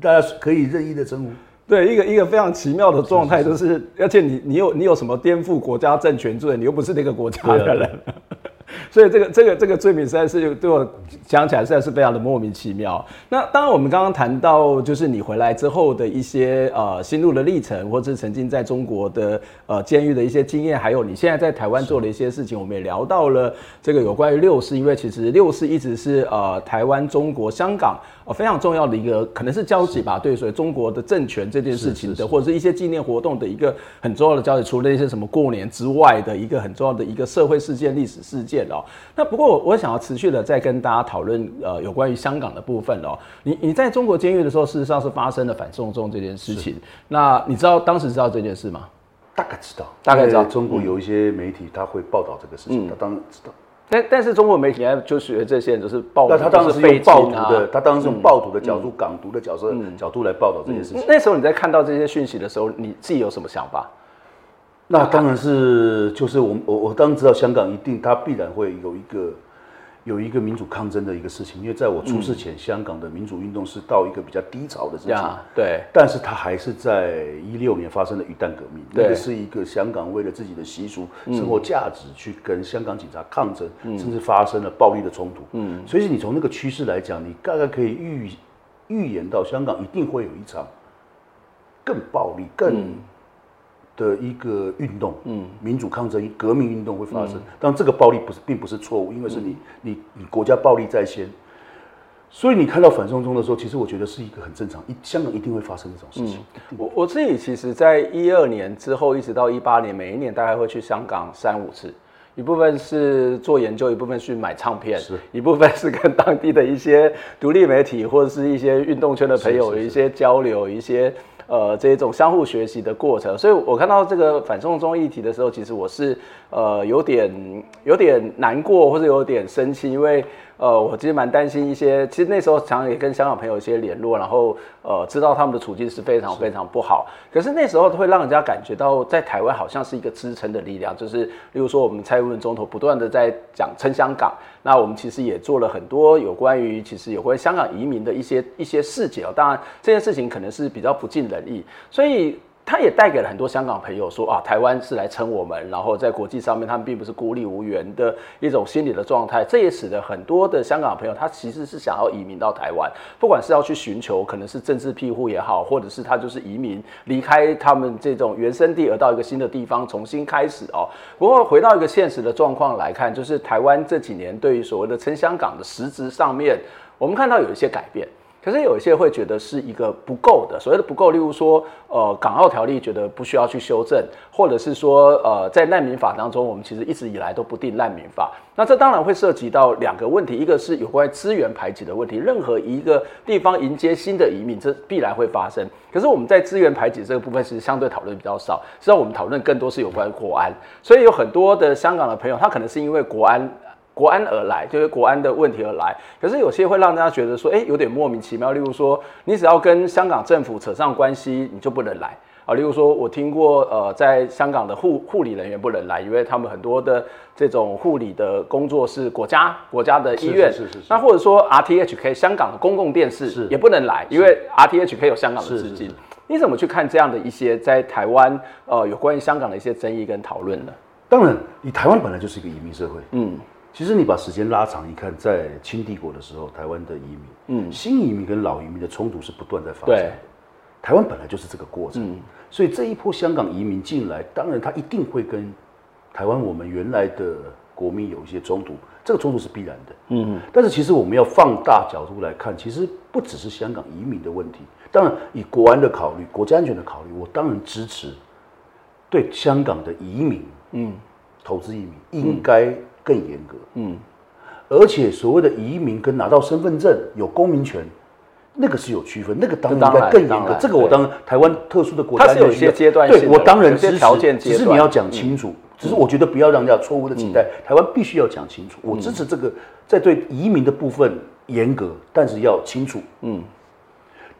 大家可以任意的称呼。对，一个一个非常奇妙的状态，就是，而且你你有你有什么颠覆国家政权罪？你又不是那个国家的人。所以这个这个这个罪名实在是对我讲起来实在是非常的莫名其妙。那当然，我们刚刚谈到就是你回来之后的一些呃心路的历程，或是曾经在中国的呃监狱的一些经验，还有你现在在台湾做的一些事情，我们也聊到了这个有关于六四，因为其实六四一直是呃台湾、中国、香港呃非常重要的一个可能是交集吧，对，所以中国的政权这件事情的，或者是一些纪念活动的一个很重要的交集，除了一些什么过年之外的一个很重要的一个社会事件、历史事件。哦，那不过我我想要持续的再跟大家讨论呃有关于香港的部分哦。你你在中国监狱的时候，事实上是发生了反送中这件事情。那你知道当时知道这件事吗？大概知道，大概知道。中国有一些媒体他会报道这个事情，他当然知道。但但是中国媒体呢，就学这些人就是报，那他当时是用暴徒的，他当时用暴徒的角度、港独的角色角度来报道这件事情。那时候你在看到这些讯息的时候，你自己有什么想法？那当然是，就是我我我当然知道香港一定它必然会有一个有一个民主抗争的一个事情，因为在我出事前，嗯、香港的民主运动是到一个比较低潮的事情。对。但是它还是在一六年发生了鱼蛋革命，对那个是一个香港为了自己的习俗、嗯、生活价值去跟香港警察抗争，嗯、甚至发生了暴力的冲突。嗯。所以你从那个趋势来讲，你大概可以预预言到香港一定会有一场更暴力、更。嗯的一个运动，嗯，民主抗争、革命运动会发生，但这个暴力不是，并不是错误，因为是你，你，你国家暴力在先，所以你看到反送中的时候，其实我觉得是一个很正常，一香港一定会发生这种事情。我我自己其实，在一二年之后一直到一八年，每一年大概会去香港三五次。一部分是做研究，一部分是买唱片，是。一部分是跟当地的一些独立媒体或者是一些运动圈的朋友有一些交流，一些。呃，这种相互学习的过程，所以我看到这个反送中议题的时候，其实我是呃有点有点难过，或者有点生气，因为。呃，我其实蛮担心一些，其实那时候常常也跟香港朋友一些联络，然后呃，知道他们的处境是非常非常不好。可是那时候会让人家感觉到，在台湾好像是一个支撑的力量，就是例如说我们蔡英文总统不断的在讲撑香港，那我们其实也做了很多有关于其实有关香港移民的一些一些事情哦。当然这件事情可能是比较不尽人意，所以。他也带给了很多香港朋友说啊，台湾是来撑我们，然后在国际上面他们并不是孤立无援的一种心理的状态。这也使得很多的香港朋友他其实是想要移民到台湾，不管是要去寻求可能是政治庇护也好，或者是他就是移民离开他们这种原生地而到一个新的地方重新开始哦。不过回到一个现实的状况来看，就是台湾这几年对于所谓的撑香港的实质上面，我们看到有一些改变。可是有一些会觉得是一个不够的，所谓的不够，例如说，呃，港澳条例觉得不需要去修正，或者是说，呃，在难民法当中，我们其实一直以来都不定难民法。那这当然会涉及到两个问题，一个是有关资源排挤的问题，任何一个地方迎接新的移民，这必然会发生。可是我们在资源排挤这个部分，其实相对讨论比较少，实际上我们讨论更多是有关国安。所以有很多的香港的朋友，他可能是因为国安。国安而来，就是国安的问题而来。可是有些会让大家觉得说，哎，有点莫名其妙。例如说，你只要跟香港政府扯上关系，你就不能来啊。例如说，我听过，呃，在香港的护护理人员不能来，因为他们很多的这种护理的工作是国家国家的医院。是是是，是。那或者说，RTHK 香港的公共电视也不能来，因为 RTHK 有香港的资金。你怎么去看这样的一些在台湾呃有关于香港的一些争议跟讨论呢？当然，你台湾本来就是一个移民社会。嗯。其实你把时间拉长一看，在清帝国的时候，台湾的移民，嗯，新移民跟老移民的冲突是不断在发生。对，台湾本来就是这个过程，嗯，所以这一波香港移民进来，当然他一定会跟台湾我们原来的国民有一些冲突，这个冲突是必然的，嗯。但是其实我们要放大角度来看，其实不只是香港移民的问题。当然，以国安的考虑、国家安全的考虑，我当然支持对香港的移民，嗯，投资移民应该。更严格，嗯，而且所谓的移民跟拿到身份证有公民权，那个是有区分，那个当然应该更严格。这个我当然台湾特殊的国家，它是有一些阶段性的，对，我当然支持，只是你要讲清楚，只是我觉得不要让人家错误的期待，台湾必须要讲清楚。我支持这个在对移民的部分严格，但是要清楚，嗯。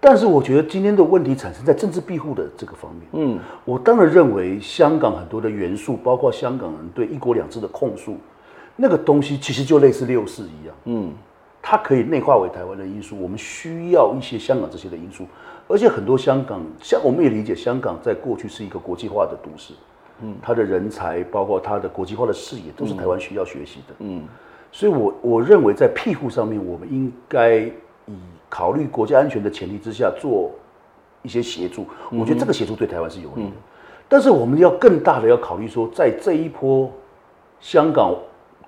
但是我觉得今天的问题产生在政治庇护的这个方面，嗯，我当然认为香港很多的元素，包括香港人对一国两制的控诉。那个东西其实就类似六四一样，嗯，它可以内化为台湾的因素。我们需要一些香港这些的因素，而且很多香港，像我们也理解，香港在过去是一个国际化的都市，嗯，它的人才，包括它的国际化的视野，都是台湾需要学习的，嗯。所以我我认为在庇护上面，我们应该以考虑国家安全的前提之下做一些协助。我觉得这个协助对台湾是有利的，但是我们要更大的要考虑说，在这一波香港。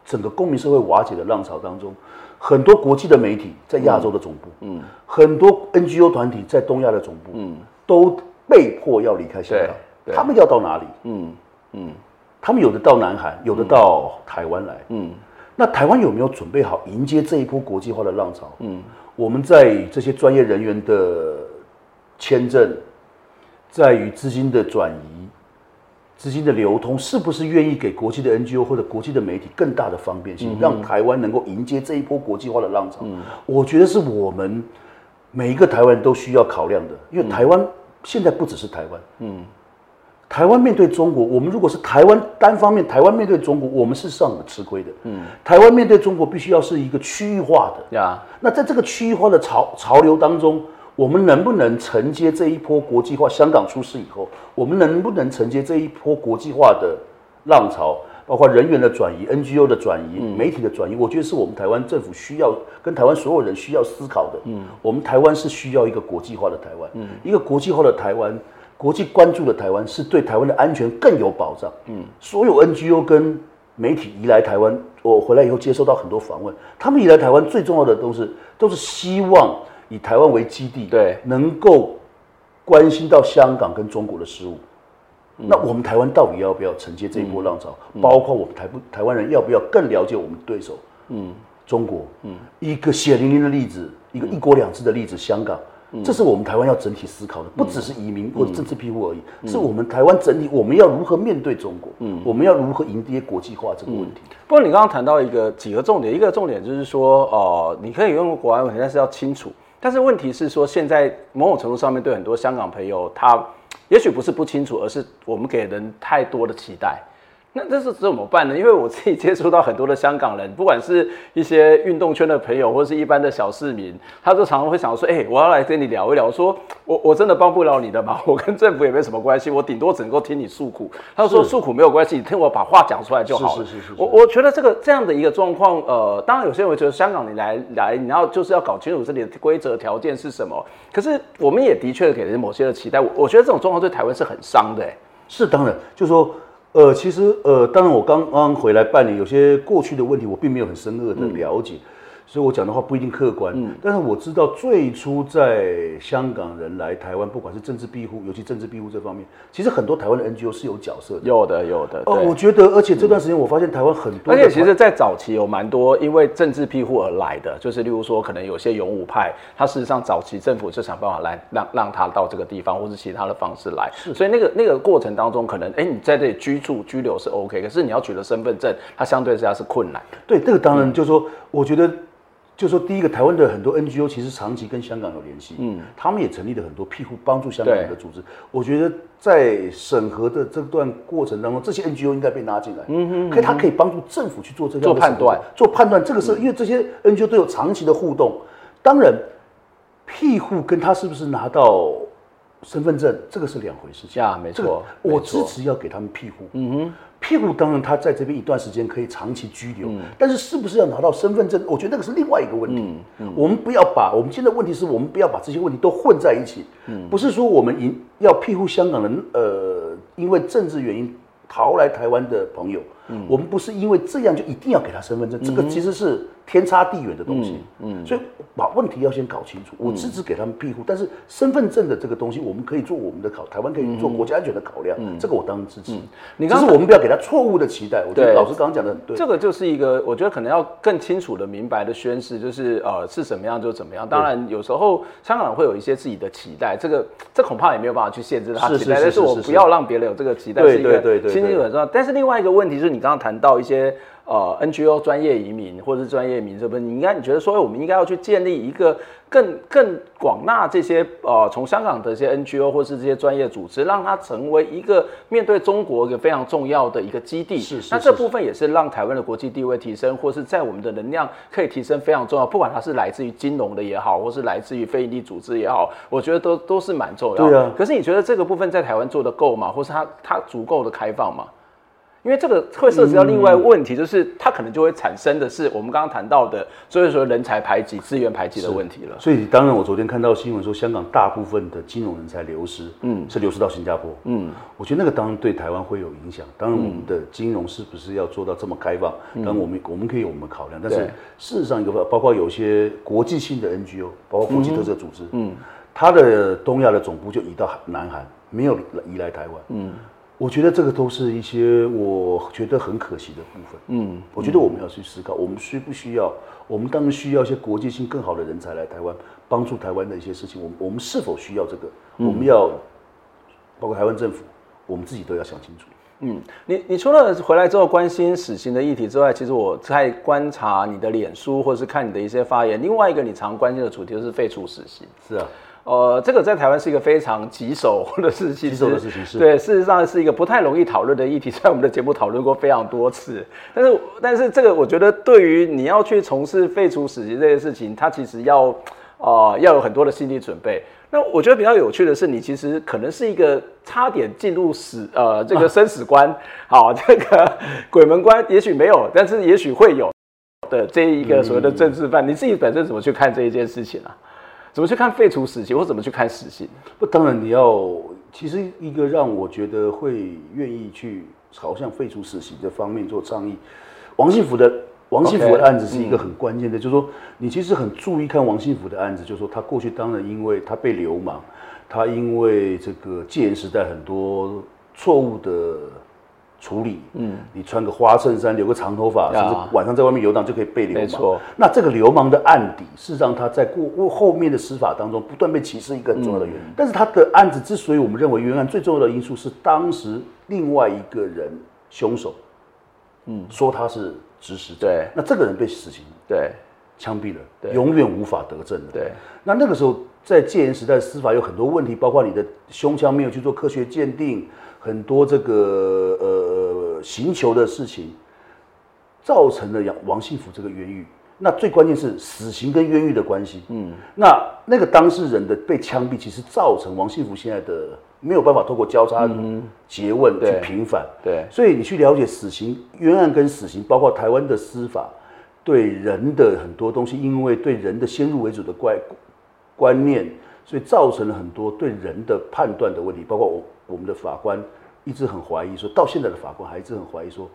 整个公民社会瓦解的浪潮当中，很多国际的媒体在亚洲的总部，嗯，很多 NGO 团体在东亚的总部，嗯，都被迫要离开香港。他们要到哪里？嗯嗯，他们有的到南韩，有的到台湾来。嗯，那台湾有没有准备好迎接这一波国际化的浪潮？嗯，我们在这些专业人员的签证，在于资金的转移。资金的流通是不是愿意给国际的 NGO 或者国际的媒体更大的方便性，让台湾能够迎接这一波国际化的浪潮？我觉得是我们每一个台湾人都需要考量的，因为台湾现在不只是台湾，嗯，台湾面对中国，我们如果是台湾单方面，台湾面对中国，我们是上吃亏的，嗯，台湾面对中国必须要是一个区域化的，呀，那在这个区域化的潮潮流当中。我们能不能承接这一波国际化？香港出事以后，我们能不能承接这一波国际化的浪潮？包括人员的转移、NGO 的转移、媒体的转移，我觉得是我们台湾政府需要跟台湾所有人需要思考的。嗯，我们台湾是需要一个国际化的台湾，嗯，一个国际化的台湾，国际关注的台湾，是对台湾的安全更有保障。嗯，所有 NGO 跟媒体移来台湾，我回来以后接收到很多访问，他们移来台湾最重要的都是都是希望。以台湾为基地，对，能够关心到香港跟中国的事务，那我们台湾到底要不要承接这一波浪潮？包括我们台不台湾人要不要更了解我们的对手？嗯，中国，嗯，一个血淋淋的例子，一个一国两制的例子，香港，这是我们台湾要整体思考的，不只是移民或者政治庇护而已，是我们台湾整体我们要如何面对中国？嗯，我们要如何迎接国际化这个问题？不过你刚刚谈到一个几个重点，一个重点就是说，哦，你可以用国安问题，但是要清楚。但是问题是说，现在某种程度上面对很多香港朋友，他也许不是不清楚，而是我们给人太多的期待。那这是怎么办呢？因为我自己接触到很多的香港人，不管是一些运动圈的朋友，或者是一般的小市民，他就常常会想说：“哎、欸，我要来跟你聊一聊，说我我真的帮不了你的忙，我跟政府也没什么关系，我顶多只能够听你诉苦。”他说：“诉苦没有关系，你听我把话讲出来就好了。”是是是是。我我觉得这个这样的一个状况，呃，当然有些人会觉得香港你来来，你要就是要搞清楚这里的规则条件是什么。可是我们也的确给人某些的期待，我我觉得这种状况对台湾是很伤的、欸。是当然，就是说。呃，其实呃，当然我刚刚回来半年，有些过去的问题我并没有很深刻的了解。嗯所以我讲的话不一定客观，嗯，但是我知道最初在香港人来台湾，不管是政治庇护，尤其政治庇护这方面，其实很多台湾的 NGO 是有角色的，有的，有的。哦，我觉得，而且这段时间我发现台湾很多，而且其实，在早期有蛮多因为政治庇护而来的，就是例如说，可能有些勇武派，他事实上早期政府就想办法来让让他到这个地方，或是其他的方式来，是。所以那个那个过程当中，可能哎，你在这里居住居留是 OK，可是你要取得身份证，它相对之下是困难。对，这个当然就是说，我觉得。就说第一个，台湾的很多 NGO 其实长期跟香港有联系，嗯，他们也成立了很多庇护帮助香港的组织。我觉得在审核的这段过程当中，这些 NGO 应该被拉进来，嗯哼，可以，他可以帮助政府去做这个做判断，做判断。这个是因为这些 NGO 都有长期的互动。当然，庇护跟他是不是拿到身份证，这个是两回事情。啊，没错，我支持要给他们庇护。嗯哼。庇护当然，他在这边一段时间可以长期居留，嗯、但是是不是要拿到身份证？我觉得那个是另外一个问题。我们不要把我们现在问题是我们不要把这些问题都混在一起。嗯、不是说我们赢要庇护香港人，呃，因为政治原因逃来台湾的朋友。嗯、我们不是因为这样就一定要给他身份证，嗯、这个其实是天差地远的东西。嗯，嗯所以把问题要先搞清楚。我支持给他们庇护，但是身份证的这个东西，我们可以做我们的考，台湾可以做国家安全的考量。嗯，这个我当然支持。嗯，你刚刚只是我们不要给他错误的期待。我觉得老师刚刚讲的很对。这个就是一个，我觉得可能要更清楚的、明白的宣示，就是呃是什么样就怎么样。当然有时候香港人会有一些自己的期待，这个这恐怕也没有办法去限制他期待。但是我不要让别人有这个期待，是一个清清楚楚。但是另外一个问题是。你刚刚谈到一些呃 NGO 专业移民或者是专业民，这不是你应该你觉得说，我们应该要去建立一个更更广纳这些呃从香港的一些 NGO 或是这些专业组织，让它成为一个面对中国一个非常重要的一个基地。是是，是。那这部分也是让台湾的国际地位提升，或是在我们的能量可以提升非常重要。不管它是来自于金融的也好，或是来自于非营利组织也好，我觉得都都是蛮重要的。对啊。可是你觉得这个部分在台湾做的够吗？或是它它足够的开放吗？因为这个会涉及到另外问题，就是它可能就会产生的是我们刚刚谈到的，所以说人才排挤、资源排挤的问题了。所以当然，我昨天看到新闻说，香港大部分的金融人才流失，嗯，是流失到新加坡，嗯，我觉得那个当然对台湾会有影响。当然，我们的金融是不是要做到这么开放？当然，我们我们可以有我们考量，但是事实上一个包括有些国际性的 NGO，包括国际特色组织，嗯，它的东亚的总部就移到南韩，没有移来台湾，嗯。我觉得这个都是一些我觉得很可惜的部分。嗯，我觉得我们要去思考，我们需不需要？我们当然需要一些国际性更好的人才来台湾，帮助台湾的一些事情。我们我们是否需要这个？我们要包括台湾政府，我们自己都要想清楚。嗯，你你除了回来之后关心死刑的议题之外，其实我在观察你的脸书或者是看你的一些发言，另外一个你常关心的主题就是废除死刑。是啊。呃，这个在台湾是一个非常棘手的事情，棘手的事情是，对，事实上是一个不太容易讨论的议题，在我们的节目讨论过非常多次。但是，但是这个我觉得，对于你要去从事废除死刑这件事情，它其实要，呃，要有很多的心理准备。那我觉得比较有趣的是，你其实可能是一个差点进入死，呃，这个生死关，好、啊，这个 鬼门关，也许没有，但是也许会有的这一个所谓的政治犯，嗯、你自己本身怎么去看这一件事情啊？怎么去看废除死刑，或怎么去看死刑？不，当然你要，其实一个让我觉得会愿意去朝向废除死刑这方面做倡议。王信福的王信福的案子是一个很关键的，Okay, 就是说你其实很注意看王信福的案子，就是说他过去当然因为他被流氓，他因为这个戒严时代很多错误的处理，嗯，你穿个花衬衫，留个长头发，甚至晚上在外面游荡就可以被流氓。没错，那这个流氓的案底，事实上他在过后面的司法当中不断被歧视，一个很重要的原因。但是他的案子之所以我们认为冤案，最重要的因素是当时另外一个人凶手，嗯，说他是指使者，对，那这个人被死刑，对，枪毙了，永远无法得证的。对，那那个时候在戒严时代，司法有很多问题，包括你的胸腔没有去做科学鉴定。很多这个呃刑求的事情，造成了杨王信福这个冤狱。那最关键是死刑跟冤狱的关系。嗯，那那个当事人的被枪毙，其实造成王信福现在的没有办法透过交叉诘问去平反。对，所以你去了解死刑冤案跟死刑，包括台湾的司法对人的很多东西，因为对人的先入为主的怪观念，所以造成了很多对人的判断的问题，包括我。我们的法官一直很怀疑，说到现在的法官还一直很怀疑，说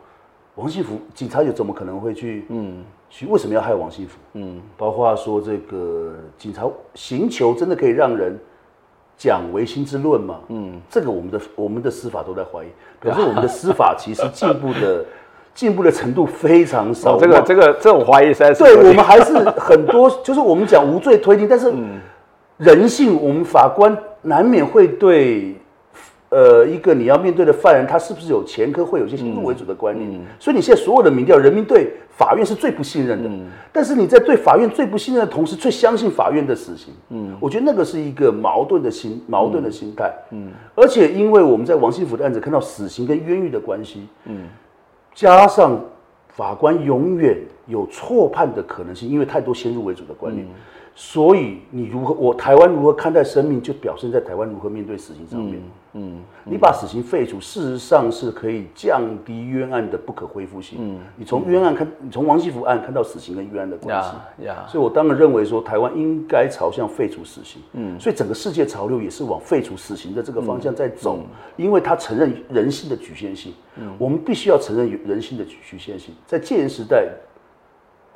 王信福警察又怎么可能会去，嗯，去为什么要害王信福？嗯，包括说这个警察刑求真的可以让人讲唯心之论吗？嗯，这个我们的我们的司法都在怀疑，可是我们的司法其实进步的进步的程度非常少。这个这个这种怀疑实在是对我们还是很多，就是我们讲无罪推定，但是人性，我们法官难免会对。呃，一个你要面对的犯人，他是不是有前科，会有一些先入为主的观念。嗯、所以你现在所有的民调，人民对法院是最不信任的。嗯、但是你在对法院最不信任的同时，最相信法院的死刑。嗯，我觉得那个是一个矛盾的心，矛盾的心态。嗯，而且因为我们在王信福的案子看到死刑跟冤狱的关系，嗯，加上法官永远有错判的可能性，因为太多先入为主的观念。嗯所以你如何，我台湾如何看待生命，就表现在台湾如何面对死刑上面。嗯，嗯，你把死刑废除，事实上是可以降低冤案的不可恢复性。嗯，你从冤案看，你从王信福案看到死刑跟冤案的关系。呀，所以我当然认为说，台湾应该朝向废除死刑。嗯，所以整个世界潮流也是往废除死刑的这个方向在走，因为他承认人性的局限性。嗯，我们必须要承认人性的局限性，在戒严时代。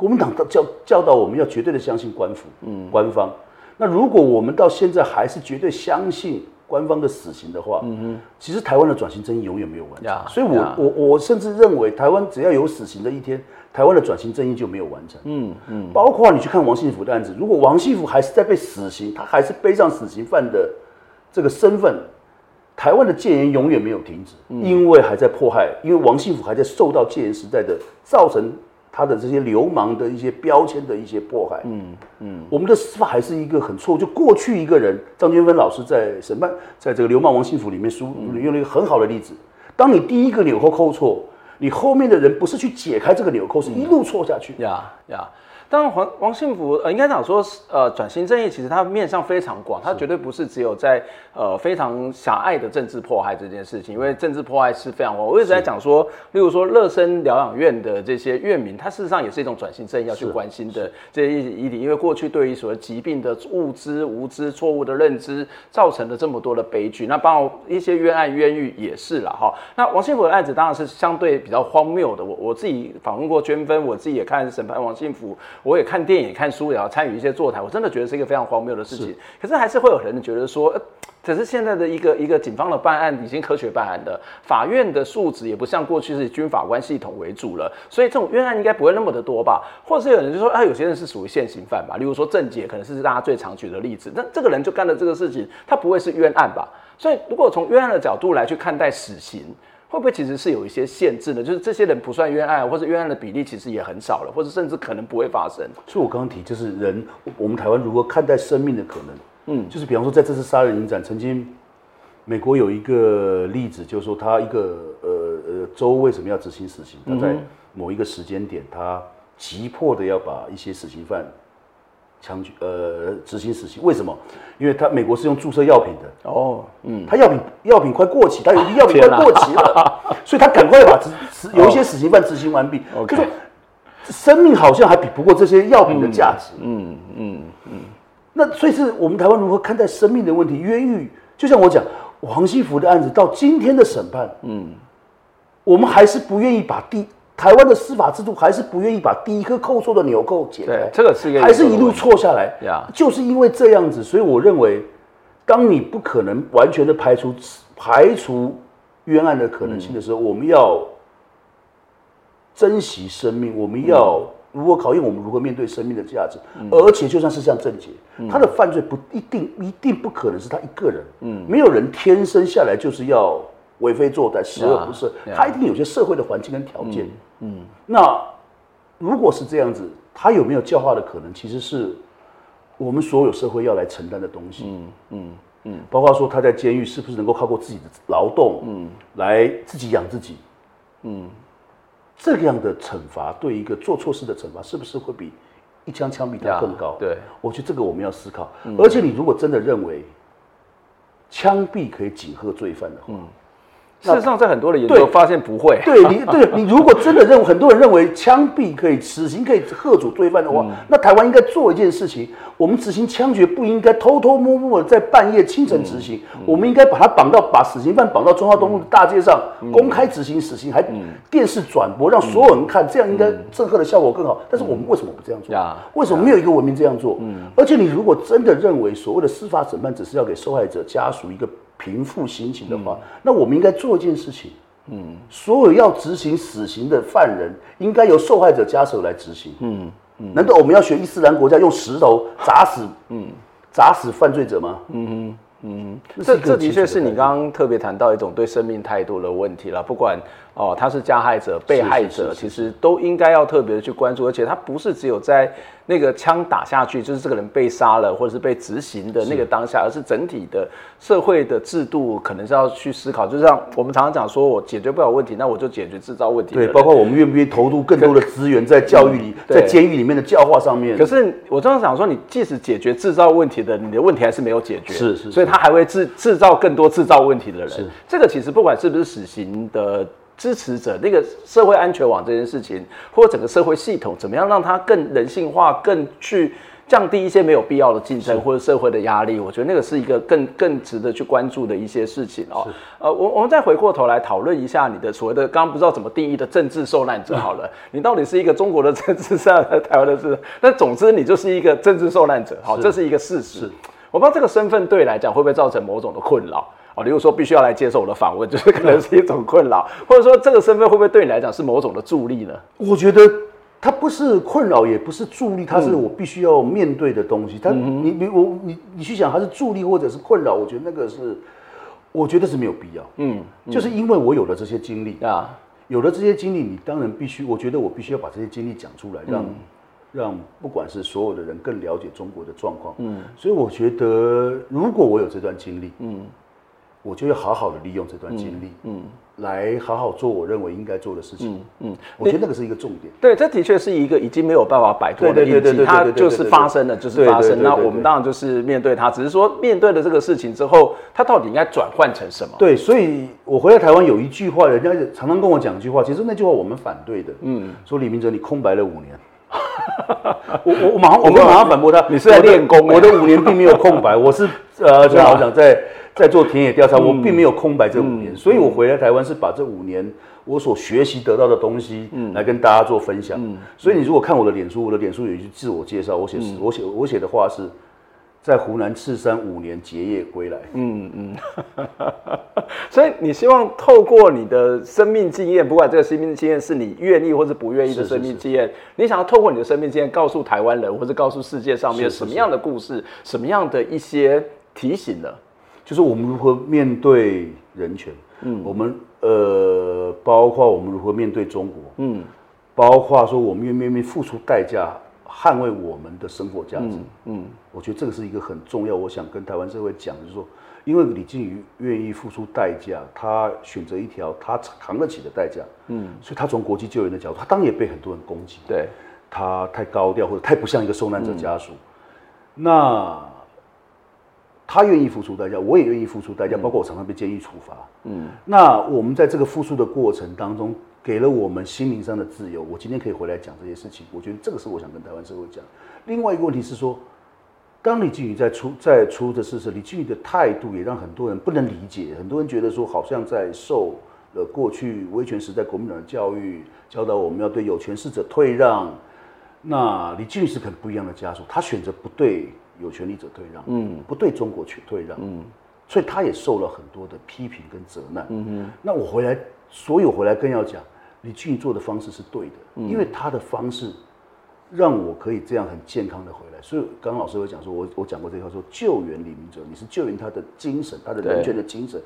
国民党教教导我们要绝对的相信官府，嗯，官方。那如果我们到现在还是绝对相信官方的死刑的话，嗯哼，其实台湾的转型正义永远没有完成。所以我，我我我甚至认为，台湾只要有死刑的一天，台湾的转型正义就没有完成。嗯嗯。包括你去看王信福的案子，如果王信福还是在被死刑，他还是背上死刑犯的这个身份，台湾的戒严永远没有停止，嗯，因为还在迫害，因为王信福还在受到戒严时代的造成。他的这些流氓的一些标签的一些迫害，嗯嗯，我们的司法还是一个很错误。就过去一个人，张军芬老师在审判，在这个《流氓王幸福》里面书用了一个很好的例子。当你第一个纽扣扣错，你后面的人不是去解开这个纽扣，是一路错下去。呀呀。当然，王王信福呃，应该讲说，呃，转型正义其实它面向非常广，它绝对不是只有在呃非常狭隘的政治迫害这件事情，因为政治迫害是非常广。我一直在讲说，例如说乐生疗养院的这些院民，它事实上也是一种转型正义要去关心的这些议题，因为过去对于所谓疾病的误知、无知、错误的认知，造成了这么多的悲剧。那包括一些冤案、冤狱也是了哈。那王信福的案子当然是相对比较荒谬的。我我自己访问过娟芬，我自己也看审判王信福。我也看电影、看书，也要参与一些座谈。我真的觉得是一个非常荒谬的事情。是可是还是会有人觉得说，呃，可是现在的一个一个警方的办案已经科学办案的，法院的素质也不像过去是以军法官系统为主了，所以这种冤案应该不会那么的多吧？或者是有人就说，啊，有些人是属于现行犯吧？例如说郑捷，可能是大家最常举的例子。那这个人就干了这个事情，他不会是冤案吧？所以如果从冤案的角度来去看待死刑。会不会其实是有一些限制呢？就是这些人不算冤案，或者冤案的比例其实也很少了，或者甚至可能不会发生。所以我刚刚提，就是人，我们台湾如何看待生命的可能？嗯，就是比方说，在这次杀人影展，曾经美国有一个例子，就是说他一个呃呃州为什么要执行死刑？他在某一个时间点，他急迫的要把一些死刑犯。枪决呃执行死刑，为什么？因为他美国是用注射药品的哦，嗯，他药品药品快过期，他有些药品快过期了，啊、所以他赶快把执有一些死刑犯执行完毕。哦、就说生命好像还比不过这些药品的价值，嗯嗯嗯。那所以是我们台湾如何看待生命的问题？冤狱就像我讲王信福的案子到今天的审判，嗯，我们还是不愿意把第。台湾的司法制度还是不愿意把第一颗扣错的纽扣解开，对，这个是一个还是一路错下来，呀，就是因为这样子，所以我认为，当你不可能完全的排除排除冤案的可能性的时候，我们要珍惜生命，我们要如何考验我们如何面对生命的价值？而且就算是像郑捷，他的犯罪不一定一定不可能是他一个人，嗯，没有人天生下来就是要为非作歹、十恶不赦，他一定有些社会的环境跟条件，嗯，那如果是这样子，他有没有教化的可能？其实是我们所有社会要来承担的东西，嗯嗯嗯，包括说他在监狱是不是能够靠过自己的劳动，嗯，来自己养自己，嗯。这样的惩罚对一个做错事的惩罚，是不是会比一枪枪毙他更高？对，我觉得这个我们要思考。而且你如果真的认为枪毙可以警吓罪犯的话，事实上，在很多的研究发现不会。对你，对你如果真的认为 很多人认为枪毙可以死刑可以吓阻罪犯的话，那台湾应该做一件事情：我们执行枪决不应该偷偷摸摸的在半夜清晨执行，我们应该把他绑到把死刑犯绑到中华东路的大街上公开执行死刑，还电视转播让所有人看，这样应该震慑的效果更好。但是我们为什么不这样做？为什么没有一个文明这样做？而且你如果真的认为所谓的司法审判只是要给受害者家属一个。平复心情的话，嗯、那我们应该做一件事情。嗯，所有要执行死刑的犯人，应该由受害者家属来执行。嗯嗯，难道我们要学伊斯兰国家用石头砸死？嗯，砸死犯罪者吗？嗯哼。嗯，这这的确是你刚刚特别谈到一种对生命态度的问题了。不管哦，他是加害者、被害者，其实都应该要特别的去关注。而且他不是只有在那个枪打下去，就是这个人被杀了，或者是被执行的那个当下，而是整体的社会的制度，可能是要去思考。就像我们常常讲，说我解决不了问题，那我就解决制造问题。对，包括我们愿不愿意投入更多的资源在教育里，在监狱里面的教化上面。可是我常常想说，你即使解决制造问题的，你的问题还是没有解决。是是，所以他还会制制造更多制造问题的人。是这个其实不管是不是死刑的。支持者那个社会安全网这件事情，或者整个社会系统，怎么样让它更人性化，更去降低一些没有必要的竞争或者社会的压力？我觉得那个是一个更更值得去关注的一些事情哦。呃，我我们再回过头来讨论一下你的所谓的刚刚不知道怎么定义的政治受难者好了，你到底是一个中国的政治受难者，台湾的政治？但总之你就是一个政治受难者，好，这是一个事实。我不知道这个身份对你来讲会不会造成某种的困扰。哦，例如说必须要来接受我的访问，就是可能是一种困扰，或者说这个身份会不会对你来讲是某种的助力呢？我觉得它不是困扰，也不是助力，它是我必须要面对的东西。它，你你我你你去想，它是助力或者是困扰，我觉得那个是，我觉得是没有必要。嗯，就是因为我有了这些经历啊，有了这些经历，你当然必须，我觉得我必须要把这些经历讲出来，让让不管是所有的人更了解中国的状况。嗯，所以我觉得如果我有这段经历，嗯。我就要好好的利用这段经历，嗯，来好好做我认为应该做的事情，嗯，我觉得那个是一个重点。对，这的确是一个已经没有办法摆脱的议题，它就是发生了，就是发生。那我们当然就是面对它，只是说面对了这个事情之后，它到底应该转换成什么？对，所以我回到台湾有一句话，人家常常跟我讲一句话，其实那句话我们反对的，嗯，说李明哲你空白了五年，我我我马上我们马上反驳他，你是在练功，我的五年并没有空白，我是呃，就好像在。在做田野调查，我并没有空白这五年，所以我回来台湾是把这五年我所学习得到的东西，嗯来跟大家做分享。所以你如果看我的脸书，我的脸书有一句自我介绍，我写我写我写的话是，在湖南赤山五年结业归来。嗯嗯，所以你希望透过你的生命经验，不管这个生命经验是你愿意或是不愿意的生命经验，你想要透过你的生命经验告诉台湾人，或者告诉世界上面什么样的故事，什么样的一些提醒呢？就是我们如何面对人权，嗯，我们呃，包括我们如何面对中国，嗯，包括说我们愿不愿意付出代价捍卫我们的生活价值，嗯，嗯，我觉得这个是一个很重要。我想跟台湾社会讲，就是说，因为李进瑜愿意付出代价，他选择一条他扛得起的代价，嗯，所以他从国际救援的角度，他当然也被很多人攻击，对，他太高调或者太不像一个受难者家属，嗯、那。他愿意付出代价，我也愿意付出代价，包括我常常被监狱处罚。嗯，那我们在这个付出的过程当中，给了我们心灵上的自由。我今天可以回来讲这些事情，我觉得这个是我想跟台湾社会讲。另外一个问题是说，当李进瑜在出在出的事时，李进瑜的态度也让很多人不能理解，很多人觉得说好像在受了过去威权时代国民党的教育，教导我们要对有权势者退让。那李进瑜是很不一样的家属，他选择不对。有权利者退让，嗯，不对中国去退让，嗯，所以他也受了很多的批评跟责难。嗯哼，那我回来，所有回来更要讲，李俊做的方式是对的，嗯、因为他的方式让我可以这样很健康的回来。所以刚刚老师有讲说，我我讲过这句话说，救援李明哲，你是救援他的精神，他的人权的精神，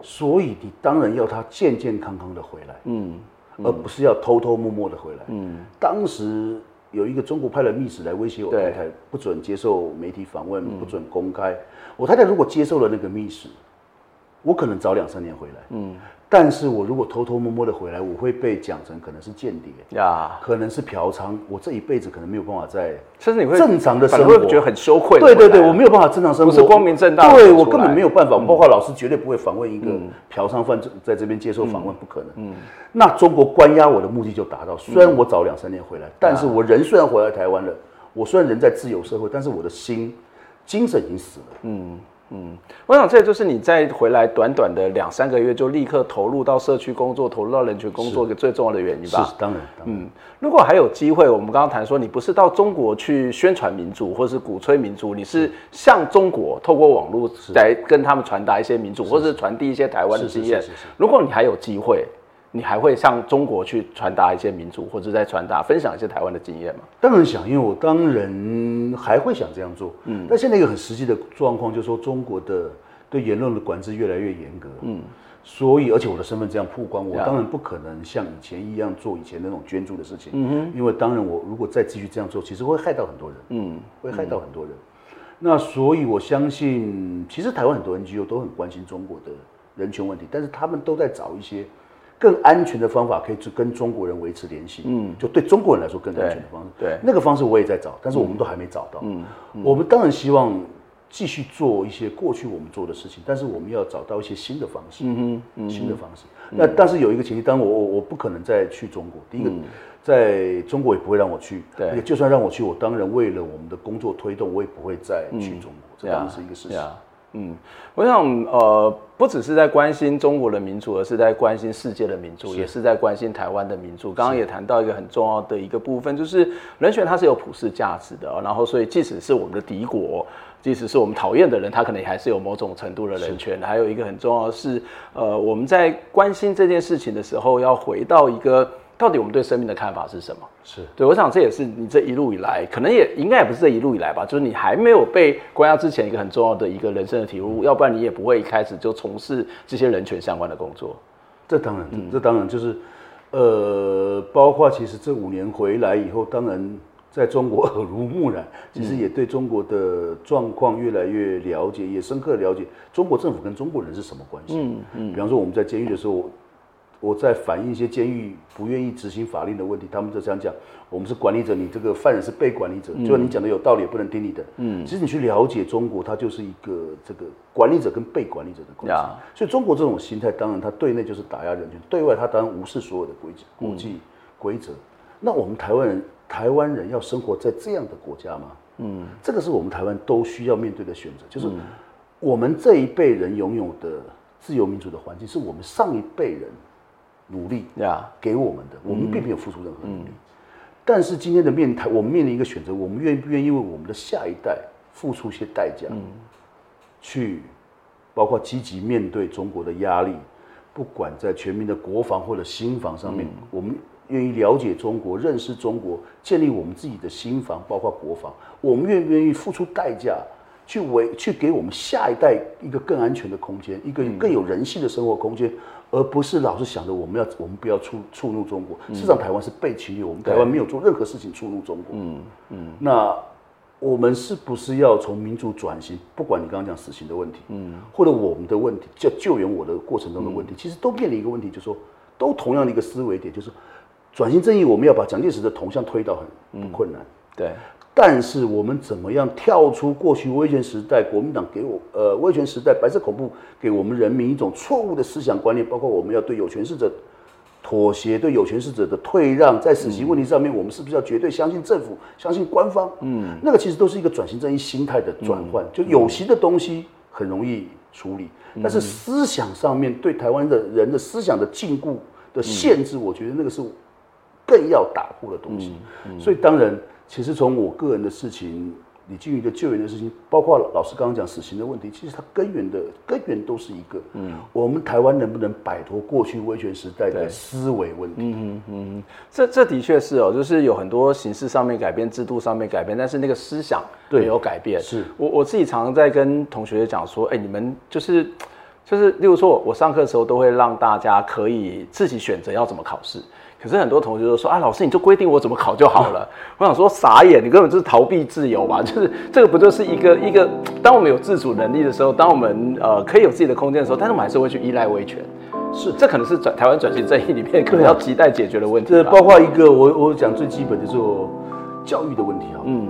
所以你当然要他健健康康的回来，嗯，而不是要偷偷摸摸的回来。嗯，当时。有一个中国派的密使来威胁我太太，不准接受媒体访问，不准公开。我太太如果接受了那个密使，我可能早两三年回来。嗯。但是我如果偷偷摸摸的回来，我会被讲成可能是间谍呀，可能是嫖娼，我这一辈子可能没有办法在，甚至你会正常的生活，会觉得很羞愧。对对对，我没有办法正常生活，不是光明正大。对，我根本没有办法，包括老师绝对不会访问一个嫖娼犯在这边接受访问，不可能。嗯，那中国关押我的目的就达到。虽然我早两三年回来，但是我人虽然回来台湾了，我虽然人在自由社会，但是我的心精神已经死了。嗯。嗯，我想这就是你在回来短短的两三个月就立刻投入到社区工作，投入到人群工作一个最重要的原因吧？是，当然。当然嗯，如果还有机会，我们刚刚谈说，你不是到中国去宣传民主，或是鼓吹民主，你是向中国透过网络来跟他们传达一些民主，或是传递一些台湾的经验。如果你还有机会。你还会向中国去传达一些民主，或者在传达、分享一些台湾的经验吗？当然想，因为我当然还会想这样做。嗯，但现在一个很实际的状况，就是说中国的对言论的管制越来越严格。嗯，所以而且我的身份这样曝光，我当然不可能像以前一样做以前那种捐助的事情。嗯哼，因为当然我如果再继续这样做，其实会害到很多人。嗯，会害到很多人。那所以我相信，其实台湾很多 NGO 都很关心中国的人权问题，但是他们都在找一些。更安全的方法可以去跟中国人维持联系，嗯，就对中国人来说更安全的方式，对，对。那个方式我也在找，但是我们都还没找到，嗯，嗯。我们当然希望继续做一些过去我们做的事情，但是我们要找到一些新的方式，嗯哼，嗯新的方式。嗯、那但是有一个前提，当然我我我不可能再去中国，第一个，嗯、在中国也不会让我去，对，就算让我去，我当然为了我们的工作推动，我也不会再去中国，嗯、这当然是一个事实。嗯，我想，呃，不只是在关心中国的民主，而是在关心世界的民主，是也是在关心台湾的民主。刚刚也谈到一个很重要的一个部分，就是人权它是有普世价值的。然后，所以即使是我们的敌国，即使是我们讨厌的人，他可能还是有某种程度的人权。还有一个很重要的是，呃，我们在关心这件事情的时候，要回到一个。到底我们对生命的看法是什么？是对，我想这也是你这一路以来，可能也应该也不是这一路以来吧，就是你还没有被关押之前一个很重要的一个人生的体悟，要不然你也不会一开始就从事这些人权相关的工作。这当然，嗯、这当然就是，呃，包括其实这五年回来以后，当然在中国耳濡目染，其实也对中国的状况越来越了解，也深刻了解中国政府跟中国人是什么关系。嗯嗯，比方说我们在监狱的时候。我在反映一些监狱不愿意执行法令的问题，他们就这样讲：我们是管理者，你这个犯人是被管理者，就算你讲的有道理，也不能听你的。嗯，其实你去了解中国，它就是一个这个管理者跟被管理者的关系。所以中国这种心态，当然它对内就是打压人权，对外它当然无视所有的规则、国际规则。那我们台湾人，台湾人要生活在这样的国家吗？嗯，这个是我们台湾都需要面对的选择，就是我们这一辈人拥有的自由民主的环境，是我们上一辈人。努力呀，给我们的，我们并没有付出任何努力。但是今天的面谈，我们面临一个选择：我们愿不愿意为我们的下一代付出一些代价，去包括积极面对中国的压力，不管在全民的国防或者新防上面，我们愿意了解中国、认识中国，建立我们自己的新防，包括国防，我们愿不愿意付出代价，去为去给我们下一代一个更安全的空间，一个更有人性的生活空间。而不是老是想着我们要我们不要触触怒中国，事实上台湾是被侵略，我们台湾没有做任何事情触怒中国。嗯嗯，那我们是不是要从民主转型？不管你刚刚讲死刑的问题，嗯，或者我们的问题，叫救援我的过程中的问题，其实都面临一个问题，就是说都同样的一个思维点，就是转型正义，我们要把蒋介石的铜像推倒很困难。对。但是我们怎么样跳出过去威权时代国民党给我呃威权时代白色恐怖给我们人民一种错误的思想观念，包括我们要对有权势者妥协，对有权势者的退让，在死刑问题上面，我们是不是要绝对相信政府、相信官方？嗯，那个其实都是一个转型正义心态的转换。就有形的东西很容易处理，但是思想上面对台湾的人的思想的禁锢的限制，我觉得那个是更要打破的东西。所以当然。其实从我个人的事情，李进瑜的救援的事情，包括老师刚刚讲死刑的问题，其实它根源的根源都是一个，嗯，我们台湾能不能摆脱过去威权时代的思维问题？嗯嗯嗯，这这的确是哦，就是有很多形式上面改变，制度上面改变，但是那个思想没有改变。是我我自己常常在跟同学讲说，哎，你们就是就是，例如说我上课的时候都会让大家可以自己选择要怎么考试。可是很多同学都说啊，老师你就规定我怎么考就好了。我想说傻眼，你根本就是逃避自由吧？就是这个不就是一个一个，当我们有自主能力的时候，当我们呃可以有自己的空间的时候，但是我们还是会去依赖维权。是，这可能是转台湾转型正义里面可能要亟待解决的问题。这包括一个我我讲最基本的就是教育的问题啊。嗯。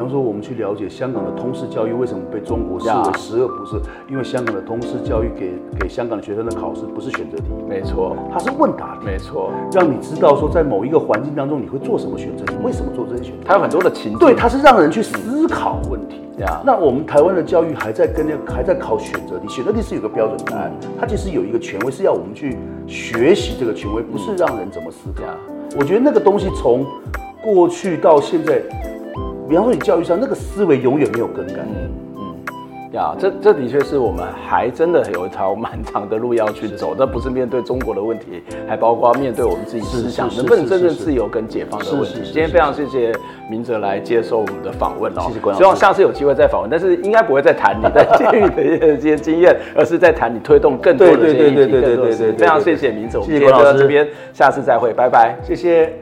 比方说，我们去了解香港的通识教育为什么被中国视为十恶不赦？因为香港的通识教育给给香港的学生的考试不是选择题，没错，它是问答题，没错，让你知道说在某一个环境当中你会做什么选择，你为什么做这些选择？它有很多的情境，对，它是让人去思考问题。呀，那我们台湾的教育还在跟那还在考选择题，选择题是有个标准答案，它其实有一个权威是要我们去学习这个权威，不是让人怎么思考。我觉得那个东西从过去到现在。比方说，你教育上那个思维永远没有更改。嗯嗯，呀，这这的确是我们还真的有一条漫长的路要去走。那不是面对中国的问题，还包括面对我们自己思想能不能真正自由跟解放的问题。今天非常谢谢明哲来接受我们的访问哦。希望下次有机会再访问，但是应该不会再谈你在监狱的一些经验，而是在谈你推动更多的这些议题。对对对对对对，非常谢谢明哲，谢谢关老师。这边下次再会，拜拜，谢谢。